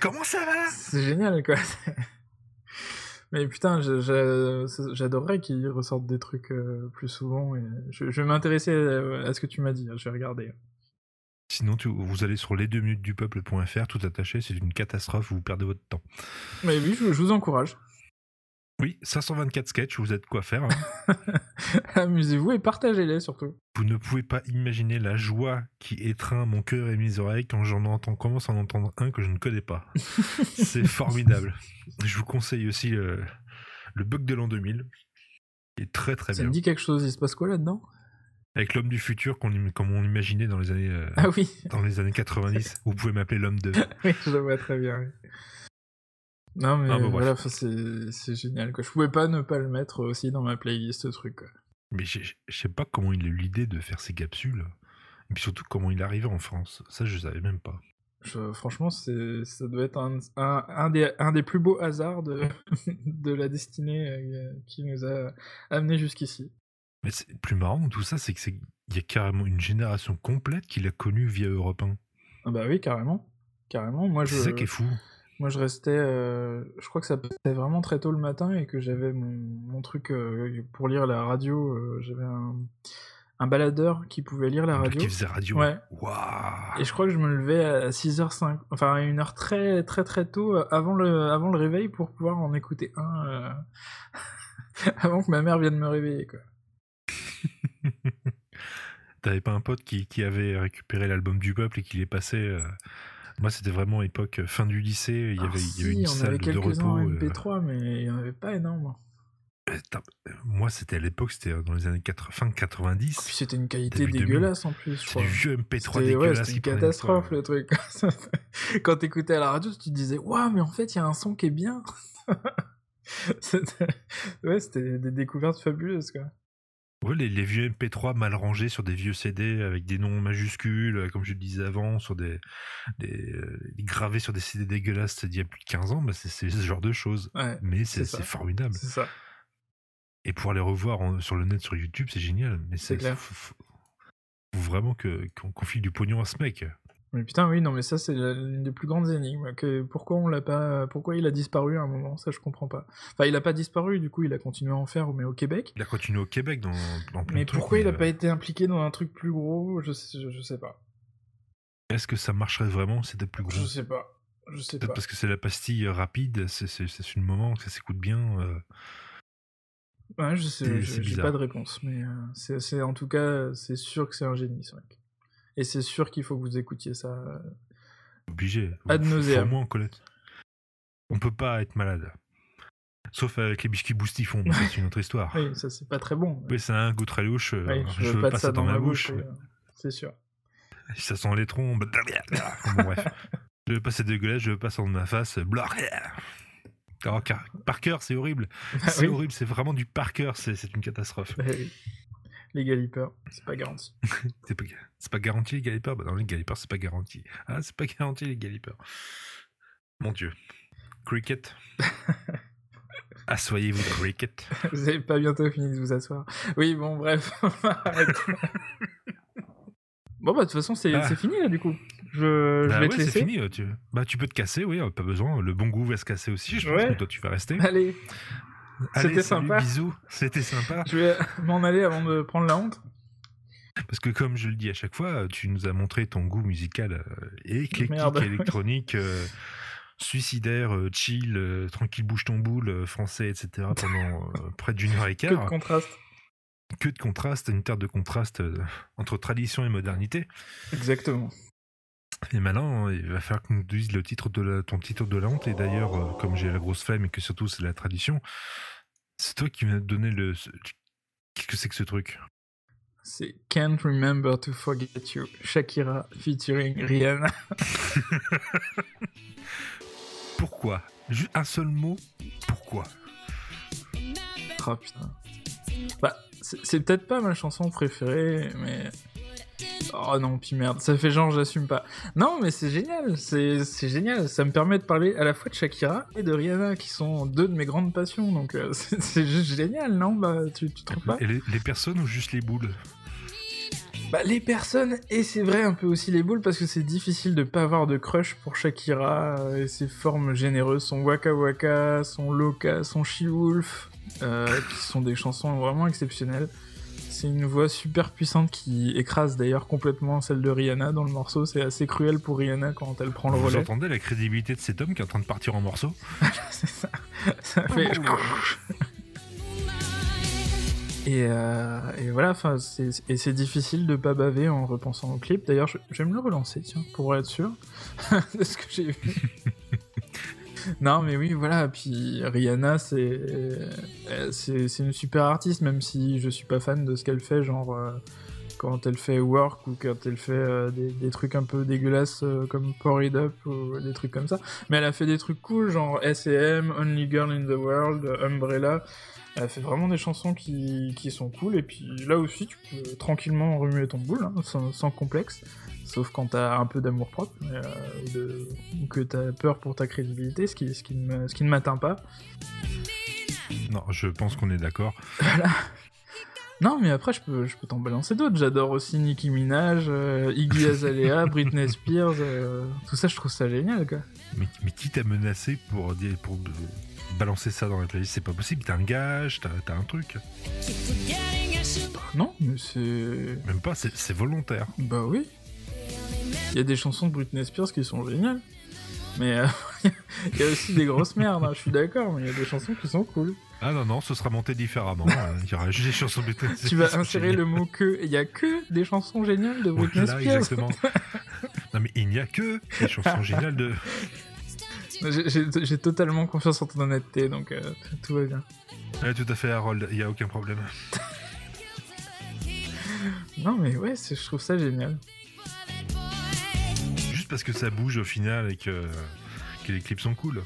Comment ça va? C'est génial, quoi. Mais putain, j'adorerais qu'ils ressortent des trucs euh, plus souvent. Et je, je vais m'intéresser à, ce que tu m'as dit, hein, je vais regarder. Sinon, tu- vous allez sur les deux minutes du peuple.fr, tout attaché, c'est une catastrophe, vous perdez votre temps. Mais oui, je, je vous encourage. Oui, 524 sketchs, vous êtes quoi faire. hein. Amusez-vous et partagez-les surtout. vous ne pouvez pas imaginer la joie qui étreint mon cœur et mes oreilles quand j'en entends, commence à en entendre un que je ne connais pas. c'est formidable. Je vous conseille aussi le, le bug de l'an 2000, qui est très très Ça bien. me dit quelque chose, il se passe quoi là-dedans? Avec l'homme du futur, qu'on comme on imaginait dans les années, euh, Ah oui, dans les années 90. vous pouvez m'appeler l'homme de. oui, je vois très bien. oui. Non mais Ah, bah, voilà, c'est génial quoi. Je pouvais pas ne pas le mettre aussi dans ma playlist ce truc quoi. Mais je je sais pas comment il a eu l'idée de faire ces capsules. Et puis surtout comment il est arrivé en France. Ça, je savais même pas. Je- franchement, c'est, ça doit être un, un, un des, un des plus beaux hasards de, de la destinée euh, qui nous a amenés jusqu'ici. Mais c'est le plus marrant de tout ça, c'est que c'est il y a carrément une génération complète qui l'a connu via Europe 1. Ah bah oui, carrément. Carrément. Moi, je, C'est ça qui est fou. Moi, je restais. euh, je crois que ça passait vraiment très tôt le matin et que j'avais mon, mon truc euh, pour lire la radio. euh, j'avais un, un baladeur qui pouvait lire la truc radio. qui faisait radio. Ouais. Et je crois que je me levais à 6h05, enfin à une heure très très très tôt avant le, avant le réveil pour pouvoir en écouter un avant que ma mère vienne me réveiller quoi. T'avais pas un pote qui, qui avait récupéré l'album du peuple et qui les passait. Moi, c'était vraiment époque euh, fin du lycée. Il y Ah avait, il y si, avait une on salle avait de repos. en euh, MP3 mais il y en avait pas énorme. euh, moi, c'était à l'époque, c'était dans les années 80, fin 90. Puis c'était une qualité Début 2000. dégueulasse en plus, crois. du vieux MP3 C'était- ouais, dégueulasse. c'était une catastrophe le truc. Quand t'écoutais à la radio, tu te disais, waouh, mais en fait, il y a un son qui est bien. C'était- ouais, c'était des découvertes fabuleuses, quoi. Les, les vieux MP3 mal rangés sur des vieux CD avec des noms majuscules, euh, comme je le disais avant, sur des, des, euh, gravés sur des CD dégueulasses d'il y a plus de 15 ans, bah c'est ce genre de choses. Ouais, Mais c'est formidable. C'est ça. Et pouvoir les revoir en- sur le net, sur YouTube, c'est génial. Mais C'est clair. faut- faut- faut vraiment qu'on file du pognon à ce mec. Mais putain, oui, non, mais ça, c'est l'une des plus grandes énigmes. Que, pourquoi on l'a pas, pourquoi il a disparu à un moment, ça, je comprends pas. Enfin, il a pas disparu, du coup, il a continué à en faire, mais au Québec. Il a continué au Québec dans, dans plein Mais de trucs, pourquoi il a euh, pas été impliqué dans un truc plus gros je sais, je, je sais pas. Est-ce que ça marcherait vraiment si c'était plus gros? Je sais pas. Je sais pas. parce que c'est la pastille euh, rapide, c'est une moment que ça s'écoute bien. euh, Ouais, je sais, j'ai pas de réponse, mais euh, c'est- en tout cas, c'est sûr que c'est un génie, ce mec. Et c'est sûr qu'il faut que vous écoutiez ça. euh. obligé. Ad nauseam. au moins en connaître. On peut pas être malade. Sauf avec les biscuits boustifons, c'est une autre histoire. Oui, ça c'est pas très bon. Oui, c'est un goût très louche. euh, Oui, je, veux pas ça dans, ma bouche. euh, c'est sûr. Ça sent les trompes. Bon, bref. Je veux pas c'est dégueulasse, je veux pas ça dans ma face. Alors, car- par cœur, c'est horrible. C'est oui. horrible, c'est vraiment du par cœur, c'est c'est une catastrophe. Eh oui. Les galipeurs, c'est pas garanti. C'est pas, garanti les galipeurs Bah non, les galipeurs, c'est pas garanti. Ah, c'est pas garanti les galipeurs. Mon dieu. Cricket. Assoyez-vous, Cricket. Vous avez pas bientôt fini de vous asseoir. Oui, bon, bref. bon, bah, de toute façon, c'est Ah. c'est fini, là, du coup. Je, je Bah vais ouais, te c'est laisser. fini. euh, Tu... Bah, tu peux te casser, oui, euh, pas besoin. Le bon goût va se casser aussi, je pense, Ouais. mais toi, tu vas rester. Allez, c'était sympa. Bisous, c'était sympa. je vais m'en aller avant de prendre la honte. Parce que, comme je le dis à chaque fois, tu nous as montré ton goût musical euh, éclectique, Merde. électronique, euh, suicidaire, euh, chill, euh, tranquille, bouge ton boule, français, etc. pendant près d'une heure et Que quart. de contraste. que de contraste, une terre de contraste entre tradition et modernité. Exactement. Et maintenant, il va falloir que nous dises le titre de la- ton titre de la honte. Et d'ailleurs, euh, comme j'ai la grosse flemme et que surtout c'est la tradition, c'est toi qui m'as donné le. ce- Qu'est-ce que c'est que ce truc? C'est Can't Remember to Forget You, Shakira featuring Rihanna. Pourquoi? Juste un seul mot? Pourquoi? Oh putain. Bah, c'est peut-être pas ma chanson préférée, mais. Oh non, puis merde, ça fait genre j'assume pas. Non, mais c'est génial, c'est c'est génial. Ça me permet de parler à la fois de Shakira et de Rihanna, qui sont deux de mes grandes passions, donc euh, c'est juste génial, non? Bah, tu, tu trouves pas? Et les, les personnes ou juste les boules? Bah, les personnes, et c'est vrai un peu aussi les boules, parce que c'est difficile de pas avoir de crush pour Shakira euh, et ses formes généreuses, son Waka Waka, son Loca, son She-Wolf, euh, qui sont des chansons vraiment exceptionnelles. C'est une voix super puissante qui écrase d'ailleurs complètement celle de Rihanna dans le morceau. C'est assez cruel pour Rihanna quand elle prend le Vous relais. entendez la crédibilité de cet homme qui est en train de partir en morceaux? C'est ça. Ça fait. Et, euh, et voilà, et c'est difficile de pas baver en repensant au clip. D'ailleurs, je, je vais me le relancer, tiens, pour être sûr de ce que j'ai vu. Non, mais oui, voilà. Puis Rihanna, c'est euh, c'est c'est une super artiste, même si je suis pas fan de ce qu'elle fait, genre euh, quand elle fait Work ou quand elle fait euh, des, trucs un peu dégueulasses comme Pour It Up ou des trucs comme ça. Mais elle a fait des trucs cool, genre S&M, Only Girl in the World, Umbrella. Elle fait vraiment des chansons qui, qui sont cool, et puis là aussi, tu peux tranquillement remuer ton boule, hein, sans, sans complexe. Sauf quand t'as un peu d'amour propre, euh, ou, de- ou que t'as peur pour ta crédibilité, ce qui, ce qui ne me- ce qui ne m'atteint pas. Non, je pense qu'on est d'accord. Non, mais après, je peux, je peux t'en balancer d'autres. J'adore aussi Nicki Minaj, euh, Iggy Azalea, Britney Spears, euh, tout ça, je trouve ça génial, quoi. Mais, mais qui t'a menacé pour, dire, pour balancer ça dans la playlist? C'est pas possible, t'as un gage, t'as t'as un truc. Non, mais c'est... Même pas, c'est c'est volontaire. Bah oui. Il y a des chansons de Britney Spears qui sont géniales. Mais euh, il y a aussi des grosses merdes, hein, je suis d'accord, mais il y a des chansons qui sont cool. Ah non, non, ce sera monté différemment. euh, Il y aura juste des chansons de Britney Tu vas Spears insérer le mot que. Il y a que des chansons géniales de Britney Voilà, Spears. exactement. non, mais il n'y a que des chansons géniales de. J'ai- totalement confiance en ton honnêteté, donc euh, tout va bien. Ouais, tout à fait, Harold, il n'y a aucun problème. Non, mais ouais, je trouve ça génial. Juste parce que ça bouge au final et que, que les clips sont cool.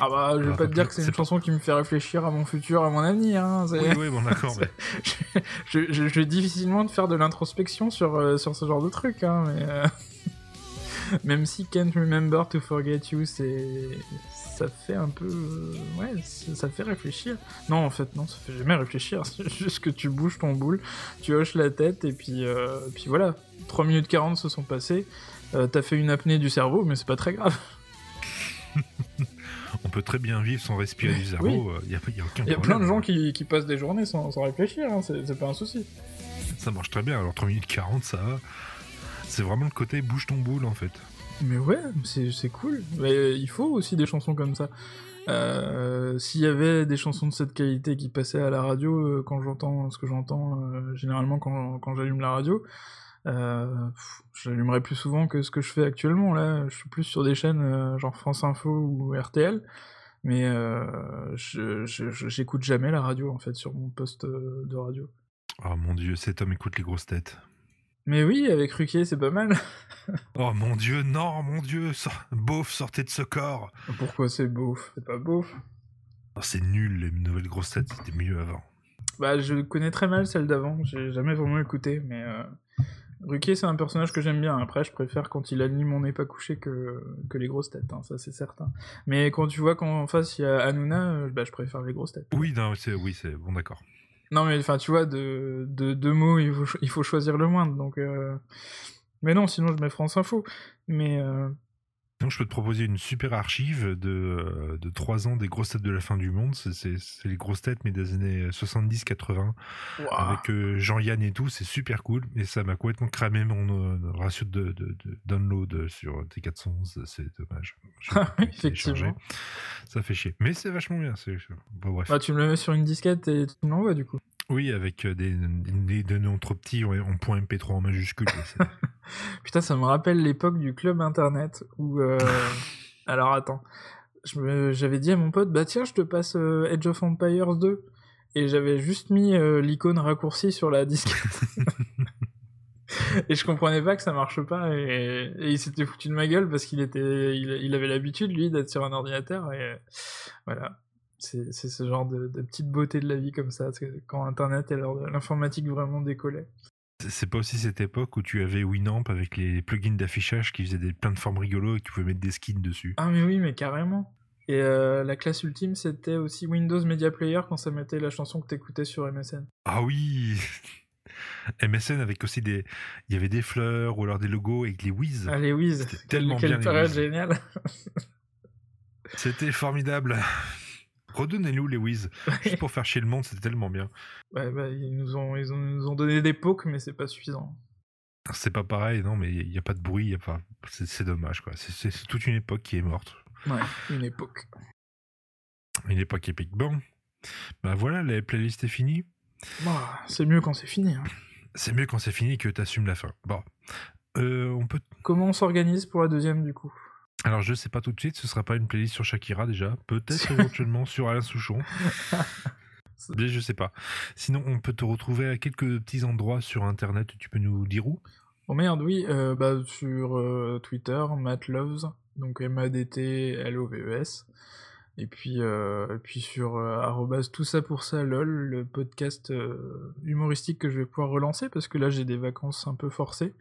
Ah bah, je vais Alors, pas te dire que c'est une pas- chanson qui me fait réfléchir à mon futur, à mon avenir. Hein, Oui, oui, bon, d'accord, mais je, je, je vais difficilement de faire de l'introspection sur, euh, sur ce genre de truc, hein, mais... euh, Même si Can't Remember to Forget You, c'est... Ça fait un peu... Ouais, ça fait réfléchir. Non, en fait, non, ça fait jamais réfléchir. C'est juste que tu bouges ton boule, tu hoches la tête, et puis, euh, puis voilà. 3 minutes 40 se sont passées. Euh, T'as fait une apnée du cerveau, mais c'est pas très grave. on peut très bien vivre sans respirer du cerveau, Oui. il a, y a aucun Il y a problème. plein de gens qui, qui passent des journées sans, sans réfléchir, hein, c'est pas un souci. Ça marche très bien, alors 3 minutes 40, ça va. C'est vraiment le côté bouge ton boule en fait. Mais ouais, c'est c'est cool. Mais il faut aussi des chansons comme ça. Euh, S'il y avait des chansons de cette qualité qui passaient à la radio, euh, quand j'entends ce que j'entends euh, généralement quand, quand j'allume la radio, euh, pff, j'allumerais plus souvent que ce que je fais actuellement. Là, je suis plus sur des chaînes euh, genre France Info ou RTL, mais euh, j'écoute jamais la radio en fait sur mon poste euh, de radio. Oh mon dieu, cet homme écoute les grosses têtes. Mais oui, avec Ruquier, c'est pas mal. Oh mon dieu, non, mon dieu, sort- beauf, sortez de ce corps. Pourquoi c'est beauf? C'est pas beauf. Oh, c'est nul, les nouvelles grosses têtes, c'était mieux avant. Bah, je connais très mal celle d'avant, j'ai jamais vraiment écouté, mais euh, Ruquier, c'est un personnage que j'aime bien. Après, je préfère quand il anime On n'est pas couché que, que les grosses têtes, hein, ça c'est certain. Mais quand tu vois qu'en face il y a Hanouna, euh, bah, je préfère les grosses têtes. Oui, non, c'est oui, c'est bon, d'accord. Non, mais enfin, tu vois, de, de deux mots, il faut, cho- il faut choisir le moindre, donc. euh, Mais non, sinon je mets France Info. Mais. euh, Donc je peux te proposer une super archive de, euh, de 3 ans des grosses têtes de la fin du monde. C'est- les grosses têtes, mais des années 70-80, ouah. avec euh, Jean-Yann et tout, c'est super cool. Et ça m'a complètement cramé mon euh, ratio de, de- de download sur T411, c'est dommage. Effectivement. Ça fait chier. Mais c'est vachement bien. bref. Bah, tu me le mets sur une disquette et tu me l'envoies du coup. Oui, avec euh, des, des, des noms trop petits en, point MP3 en majuscule. Putain, ça me rappelle l'époque du club internet où. euh, Alors attends. J'avais dit à mon pote, bah tiens, je te passe euh, Age of Empires 2. Et j'avais juste mis euh, l'icône raccourcie sur la disquette. et je comprenais pas que ça marche pas. Et, et il s'était foutu de ma gueule parce qu'il était, il, il avait l'habitude, lui, d'être sur un ordinateur. Et euh, voilà. C'est ce genre de, de petite beauté de la vie comme ça. Quand Internet et l'informatique vraiment décollait. C'est- pas aussi cette époque où tu avais Winamp avec les plugins d'affichage qui faisaient des, plein de formes rigolos et tu pouvais mettre des skins dessus. Ah mais oui, mais carrément. Et euh, la classe ultime, c'était aussi Windows Media Player quand ça mettait la chanson que t'écoutais sur MSN. Ah oui MSN avec aussi des... Il y avait des fleurs ou alors des logos avec les whiz. Allez, Wiz. C'était tellement Quelle bien, les période géniale. C'était formidable. Redonnez-nous les whiz. Juste pour faire chier le monde, c'était tellement bien. Ouais, bah, ils, nous ont, ils ont- nous ont donné des pokes, mais c'est pas suffisant. C'est pas pareil, non, mais il n'y a pas de bruit, y a pas... c'est dommage, quoi. C'est- toute une époque qui est morte. Ouais, une époque. Une époque épique. Bon, bah voilà, la playlist est finie. Bah, c'est mieux quand c'est fini. hein. C'est mieux quand c'est fini que t'assumes la fin. Bon, Euh, on peut. Comment on s'organise pour la deuxième, du coup? Alors je sais pas tout de suite, ce sera pas une playlist sur Shakira déjà, peut-être éventuellement sur Alain Souchon. Mais je sais pas. Sinon, on peut te retrouver à quelques petits endroits sur Internet. Tu peux nous dire où? Oh merde, oui, euh, bah, sur euh, Twitter, Matt Loves, donc M-A-D-T-L-O-V-E-S. Et puis, euh, et puis sur euh, tout ça pour ça lol, le podcast euh, humoristique que je vais pouvoir relancer parce que là j'ai des vacances un peu forcées.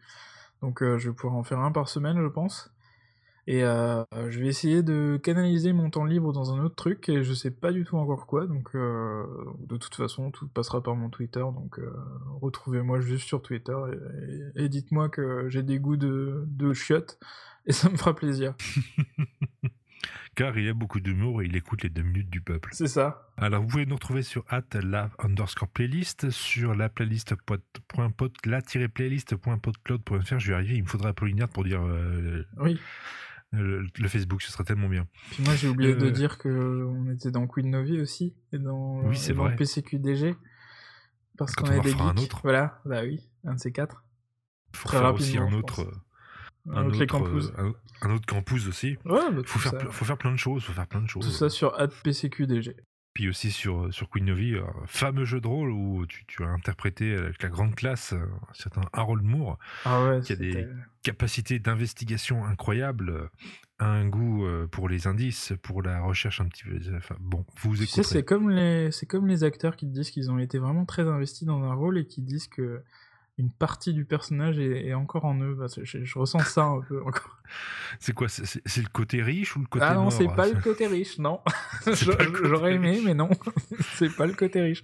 Donc je vais pouvoir en faire un par semaine, je pense. Et euh, je vais essayer de canaliser mon temps libre dans un autre truc et je sais pas du tout encore quoi. Donc euh, de toute façon, tout passera par mon Twitter. Donc euh, retrouvez-moi juste sur Twitter et, et- et dites-moi que j'ai des goûts de, de chiottes et ça me fera plaisir. Car il a beaucoup d'humour et il écoute les deux minutes du peuple. C'est ça. Alors vous pouvez nous retrouver sur at la underscore playlist, sur la playlist la-playlist.podcloud.fr. Je vais arriver, il me faudra Apollinaire pour dire Oui. Le, le Facebook, ce serait tellement bien. Puis moi j'ai oublié de Euh, dire que on était dans Queen Novi aussi et dans, Oui, et dans. PCQDG. Parce qu'on on est en des fera un geeks. autre. Voilà, bah oui, un de ces quatre. faut Très faire aussi un autre, Un un autre autre, campus. euh, un, un autre campus aussi. Ouais, bah, faut faire, ça. faut faire plein de choses, faut faire plein de choses. Tout ça sur PCQDG. Puis aussi sur, sur Queen Novi, un fameux jeu de rôle où tu, tu as interprété avec la grande classe euh, un certain Harold Moore, Ah ouais, qui a des capacités d'investigation incroyables, euh, un goût euh, pour les indices, pour la recherche un petit peu. Enfin, bon, vous écouterez. c'est comme les, c'est comme les acteurs qui te disent qu'ils ont été vraiment très investis dans un rôle et qui disent que une partie du personnage est, est encore en eux. Je, je ressens ça un peu encore. C'est quoi C'est le côté riche ou le côté ah non, c'est pas le côté riche, non. J'aurais aimé, riche. mais non. c'est pas le côté riche.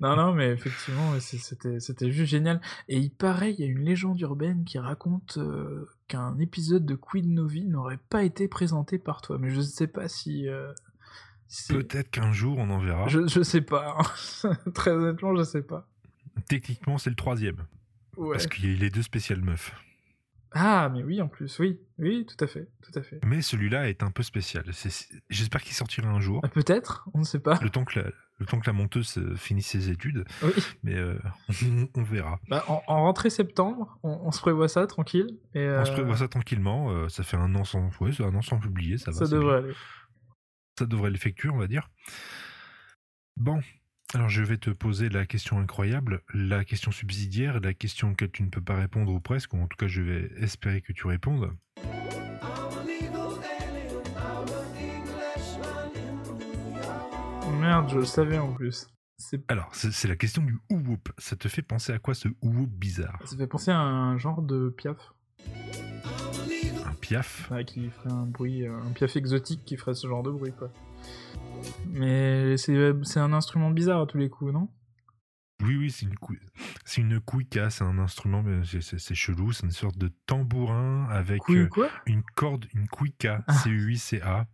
non, non, mais effectivement, c'était, juste génial. Et il paraît, il y a une légende urbaine qui raconte euh, qu'un épisode de Queen Novi n'aurait pas été présenté par toi. Mais je ne sais pas si. euh, Peut-être qu'un jour on en verra. Je, je sais pas. hein. Très honnêtement, je sais pas. Techniquement, c'est le troisième. Ouais. Parce qu'il y a les deux spéciales meufs. Ah, mais oui, en plus, oui. Oui, tout à fait. Tout à fait. Mais celui-là est un peu spécial. J'espère qu'il sortira un jour. Ah, Peut-être, on ne sait pas. Le temps que la, le temps que la monteuse euh, finisse ses études. Oui. Mais euh, on, on verra. Bah, en, en rentrée septembre, on, on se prévoit ça tranquille. Et, On se euh, prévoit ça tranquillement. euh, ça fait un an sans, ouais, un an sans publier. Ça, va, Ça devrait bien. aller. Ça devrait l'effectuer, on va dire. Bon. Alors je vais te poser la question incroyable, la question subsidiaire, la question auquel tu ne peux pas répondre ou presque, ou en tout cas je vais espérer que tu répondes. Merde, je le savais en plus. Alors, c'est la question du ou-whoop. Ça te fait penser à quoi ce ou-whoop bizarre? Ça fait penser à un genre de piaf. Un piaf? Ouais, qui ferait un bruit, euh, un piaf exotique qui ferait ce genre de bruit, quoi. Mais c'est un instrument bizarre à tous les coups, non Oui, oui, c'est une, cou... c'est une cuica, c'est un instrument, c'est- chelou, c'est une sorte de tambourin avec euh, quoi une corde, une cuica, Ah. C-U-I-C-A.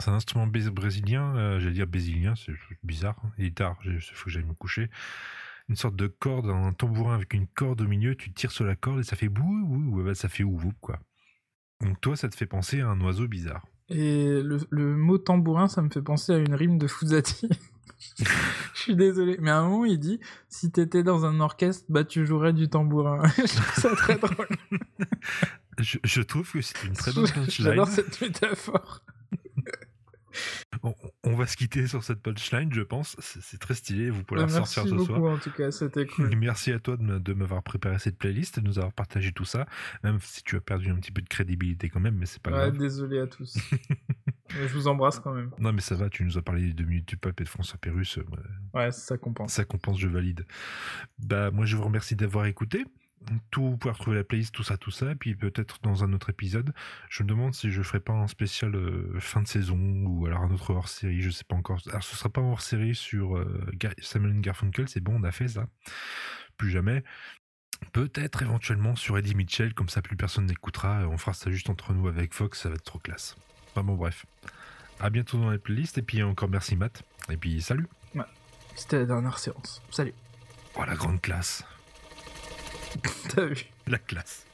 C'est un instrument brésilien, euh, j'allais dire brésilien, c'est bizarre, hein. il est tard, il faut que j'aille me coucher. Une sorte de corde, un tambourin avec une corde au milieu, tu tires sur la corde et ça fait bouh, bouh, bah, ça fait ouh, quoi. Donc toi, ça te fait penser à un oiseau bizarre. Et le, le mot tambourin, ça me fait penser à une rime de Fouzati. Je suis désolé, mais à un moment, il dit si t'étais dans un orchestre, bah tu jouerais du tambourin. je trouve ça très drôle. Je, je trouve que c'est une très bonne punchline. J'adore cette métaphore. On, on va se quitter sur cette punchline, je pense. C'est très stylé, vous pourrez la ressortir ce beaucoup, soir. en tout cas, c'était cool. Merci à toi de de m'avoir préparé cette playlist, de nous avoir partagé tout ça, même si tu as perdu un petit peu de crédibilité quand même, mais c'est pas Ouais, grave. désolé à tous. Je vous embrasse quand même. Non mais ça va, tu nous as parlé des deux minutes du peuple et de François Pérus, euh, ouais, Ouais, ça compense. ça compense, je valide. Bah moi je vous remercie d'avoir écouté. Tout, vous pouvez retrouver la playlist, tout ça, tout ça, et puis peut-être dans un autre épisode, je me demande si je ferai pas un spécial euh, fin de saison ou alors un autre hors série, je sais pas encore. Alors ce sera pas un hors série sur euh, Simon Garfunkel, c'est bon, on a fait ça. Plus jamais. Peut-être éventuellement sur Eddie Mitchell, comme ça plus personne n'écoutera, on fera ça juste entre nous avec Fox, ça va être trop classe. Enfin bon, bref. À bientôt dans la playlist, et puis encore merci Matt, et puis salut. C'était la dernière séance. Salut. Oh la grande classe. T'as vu La classe.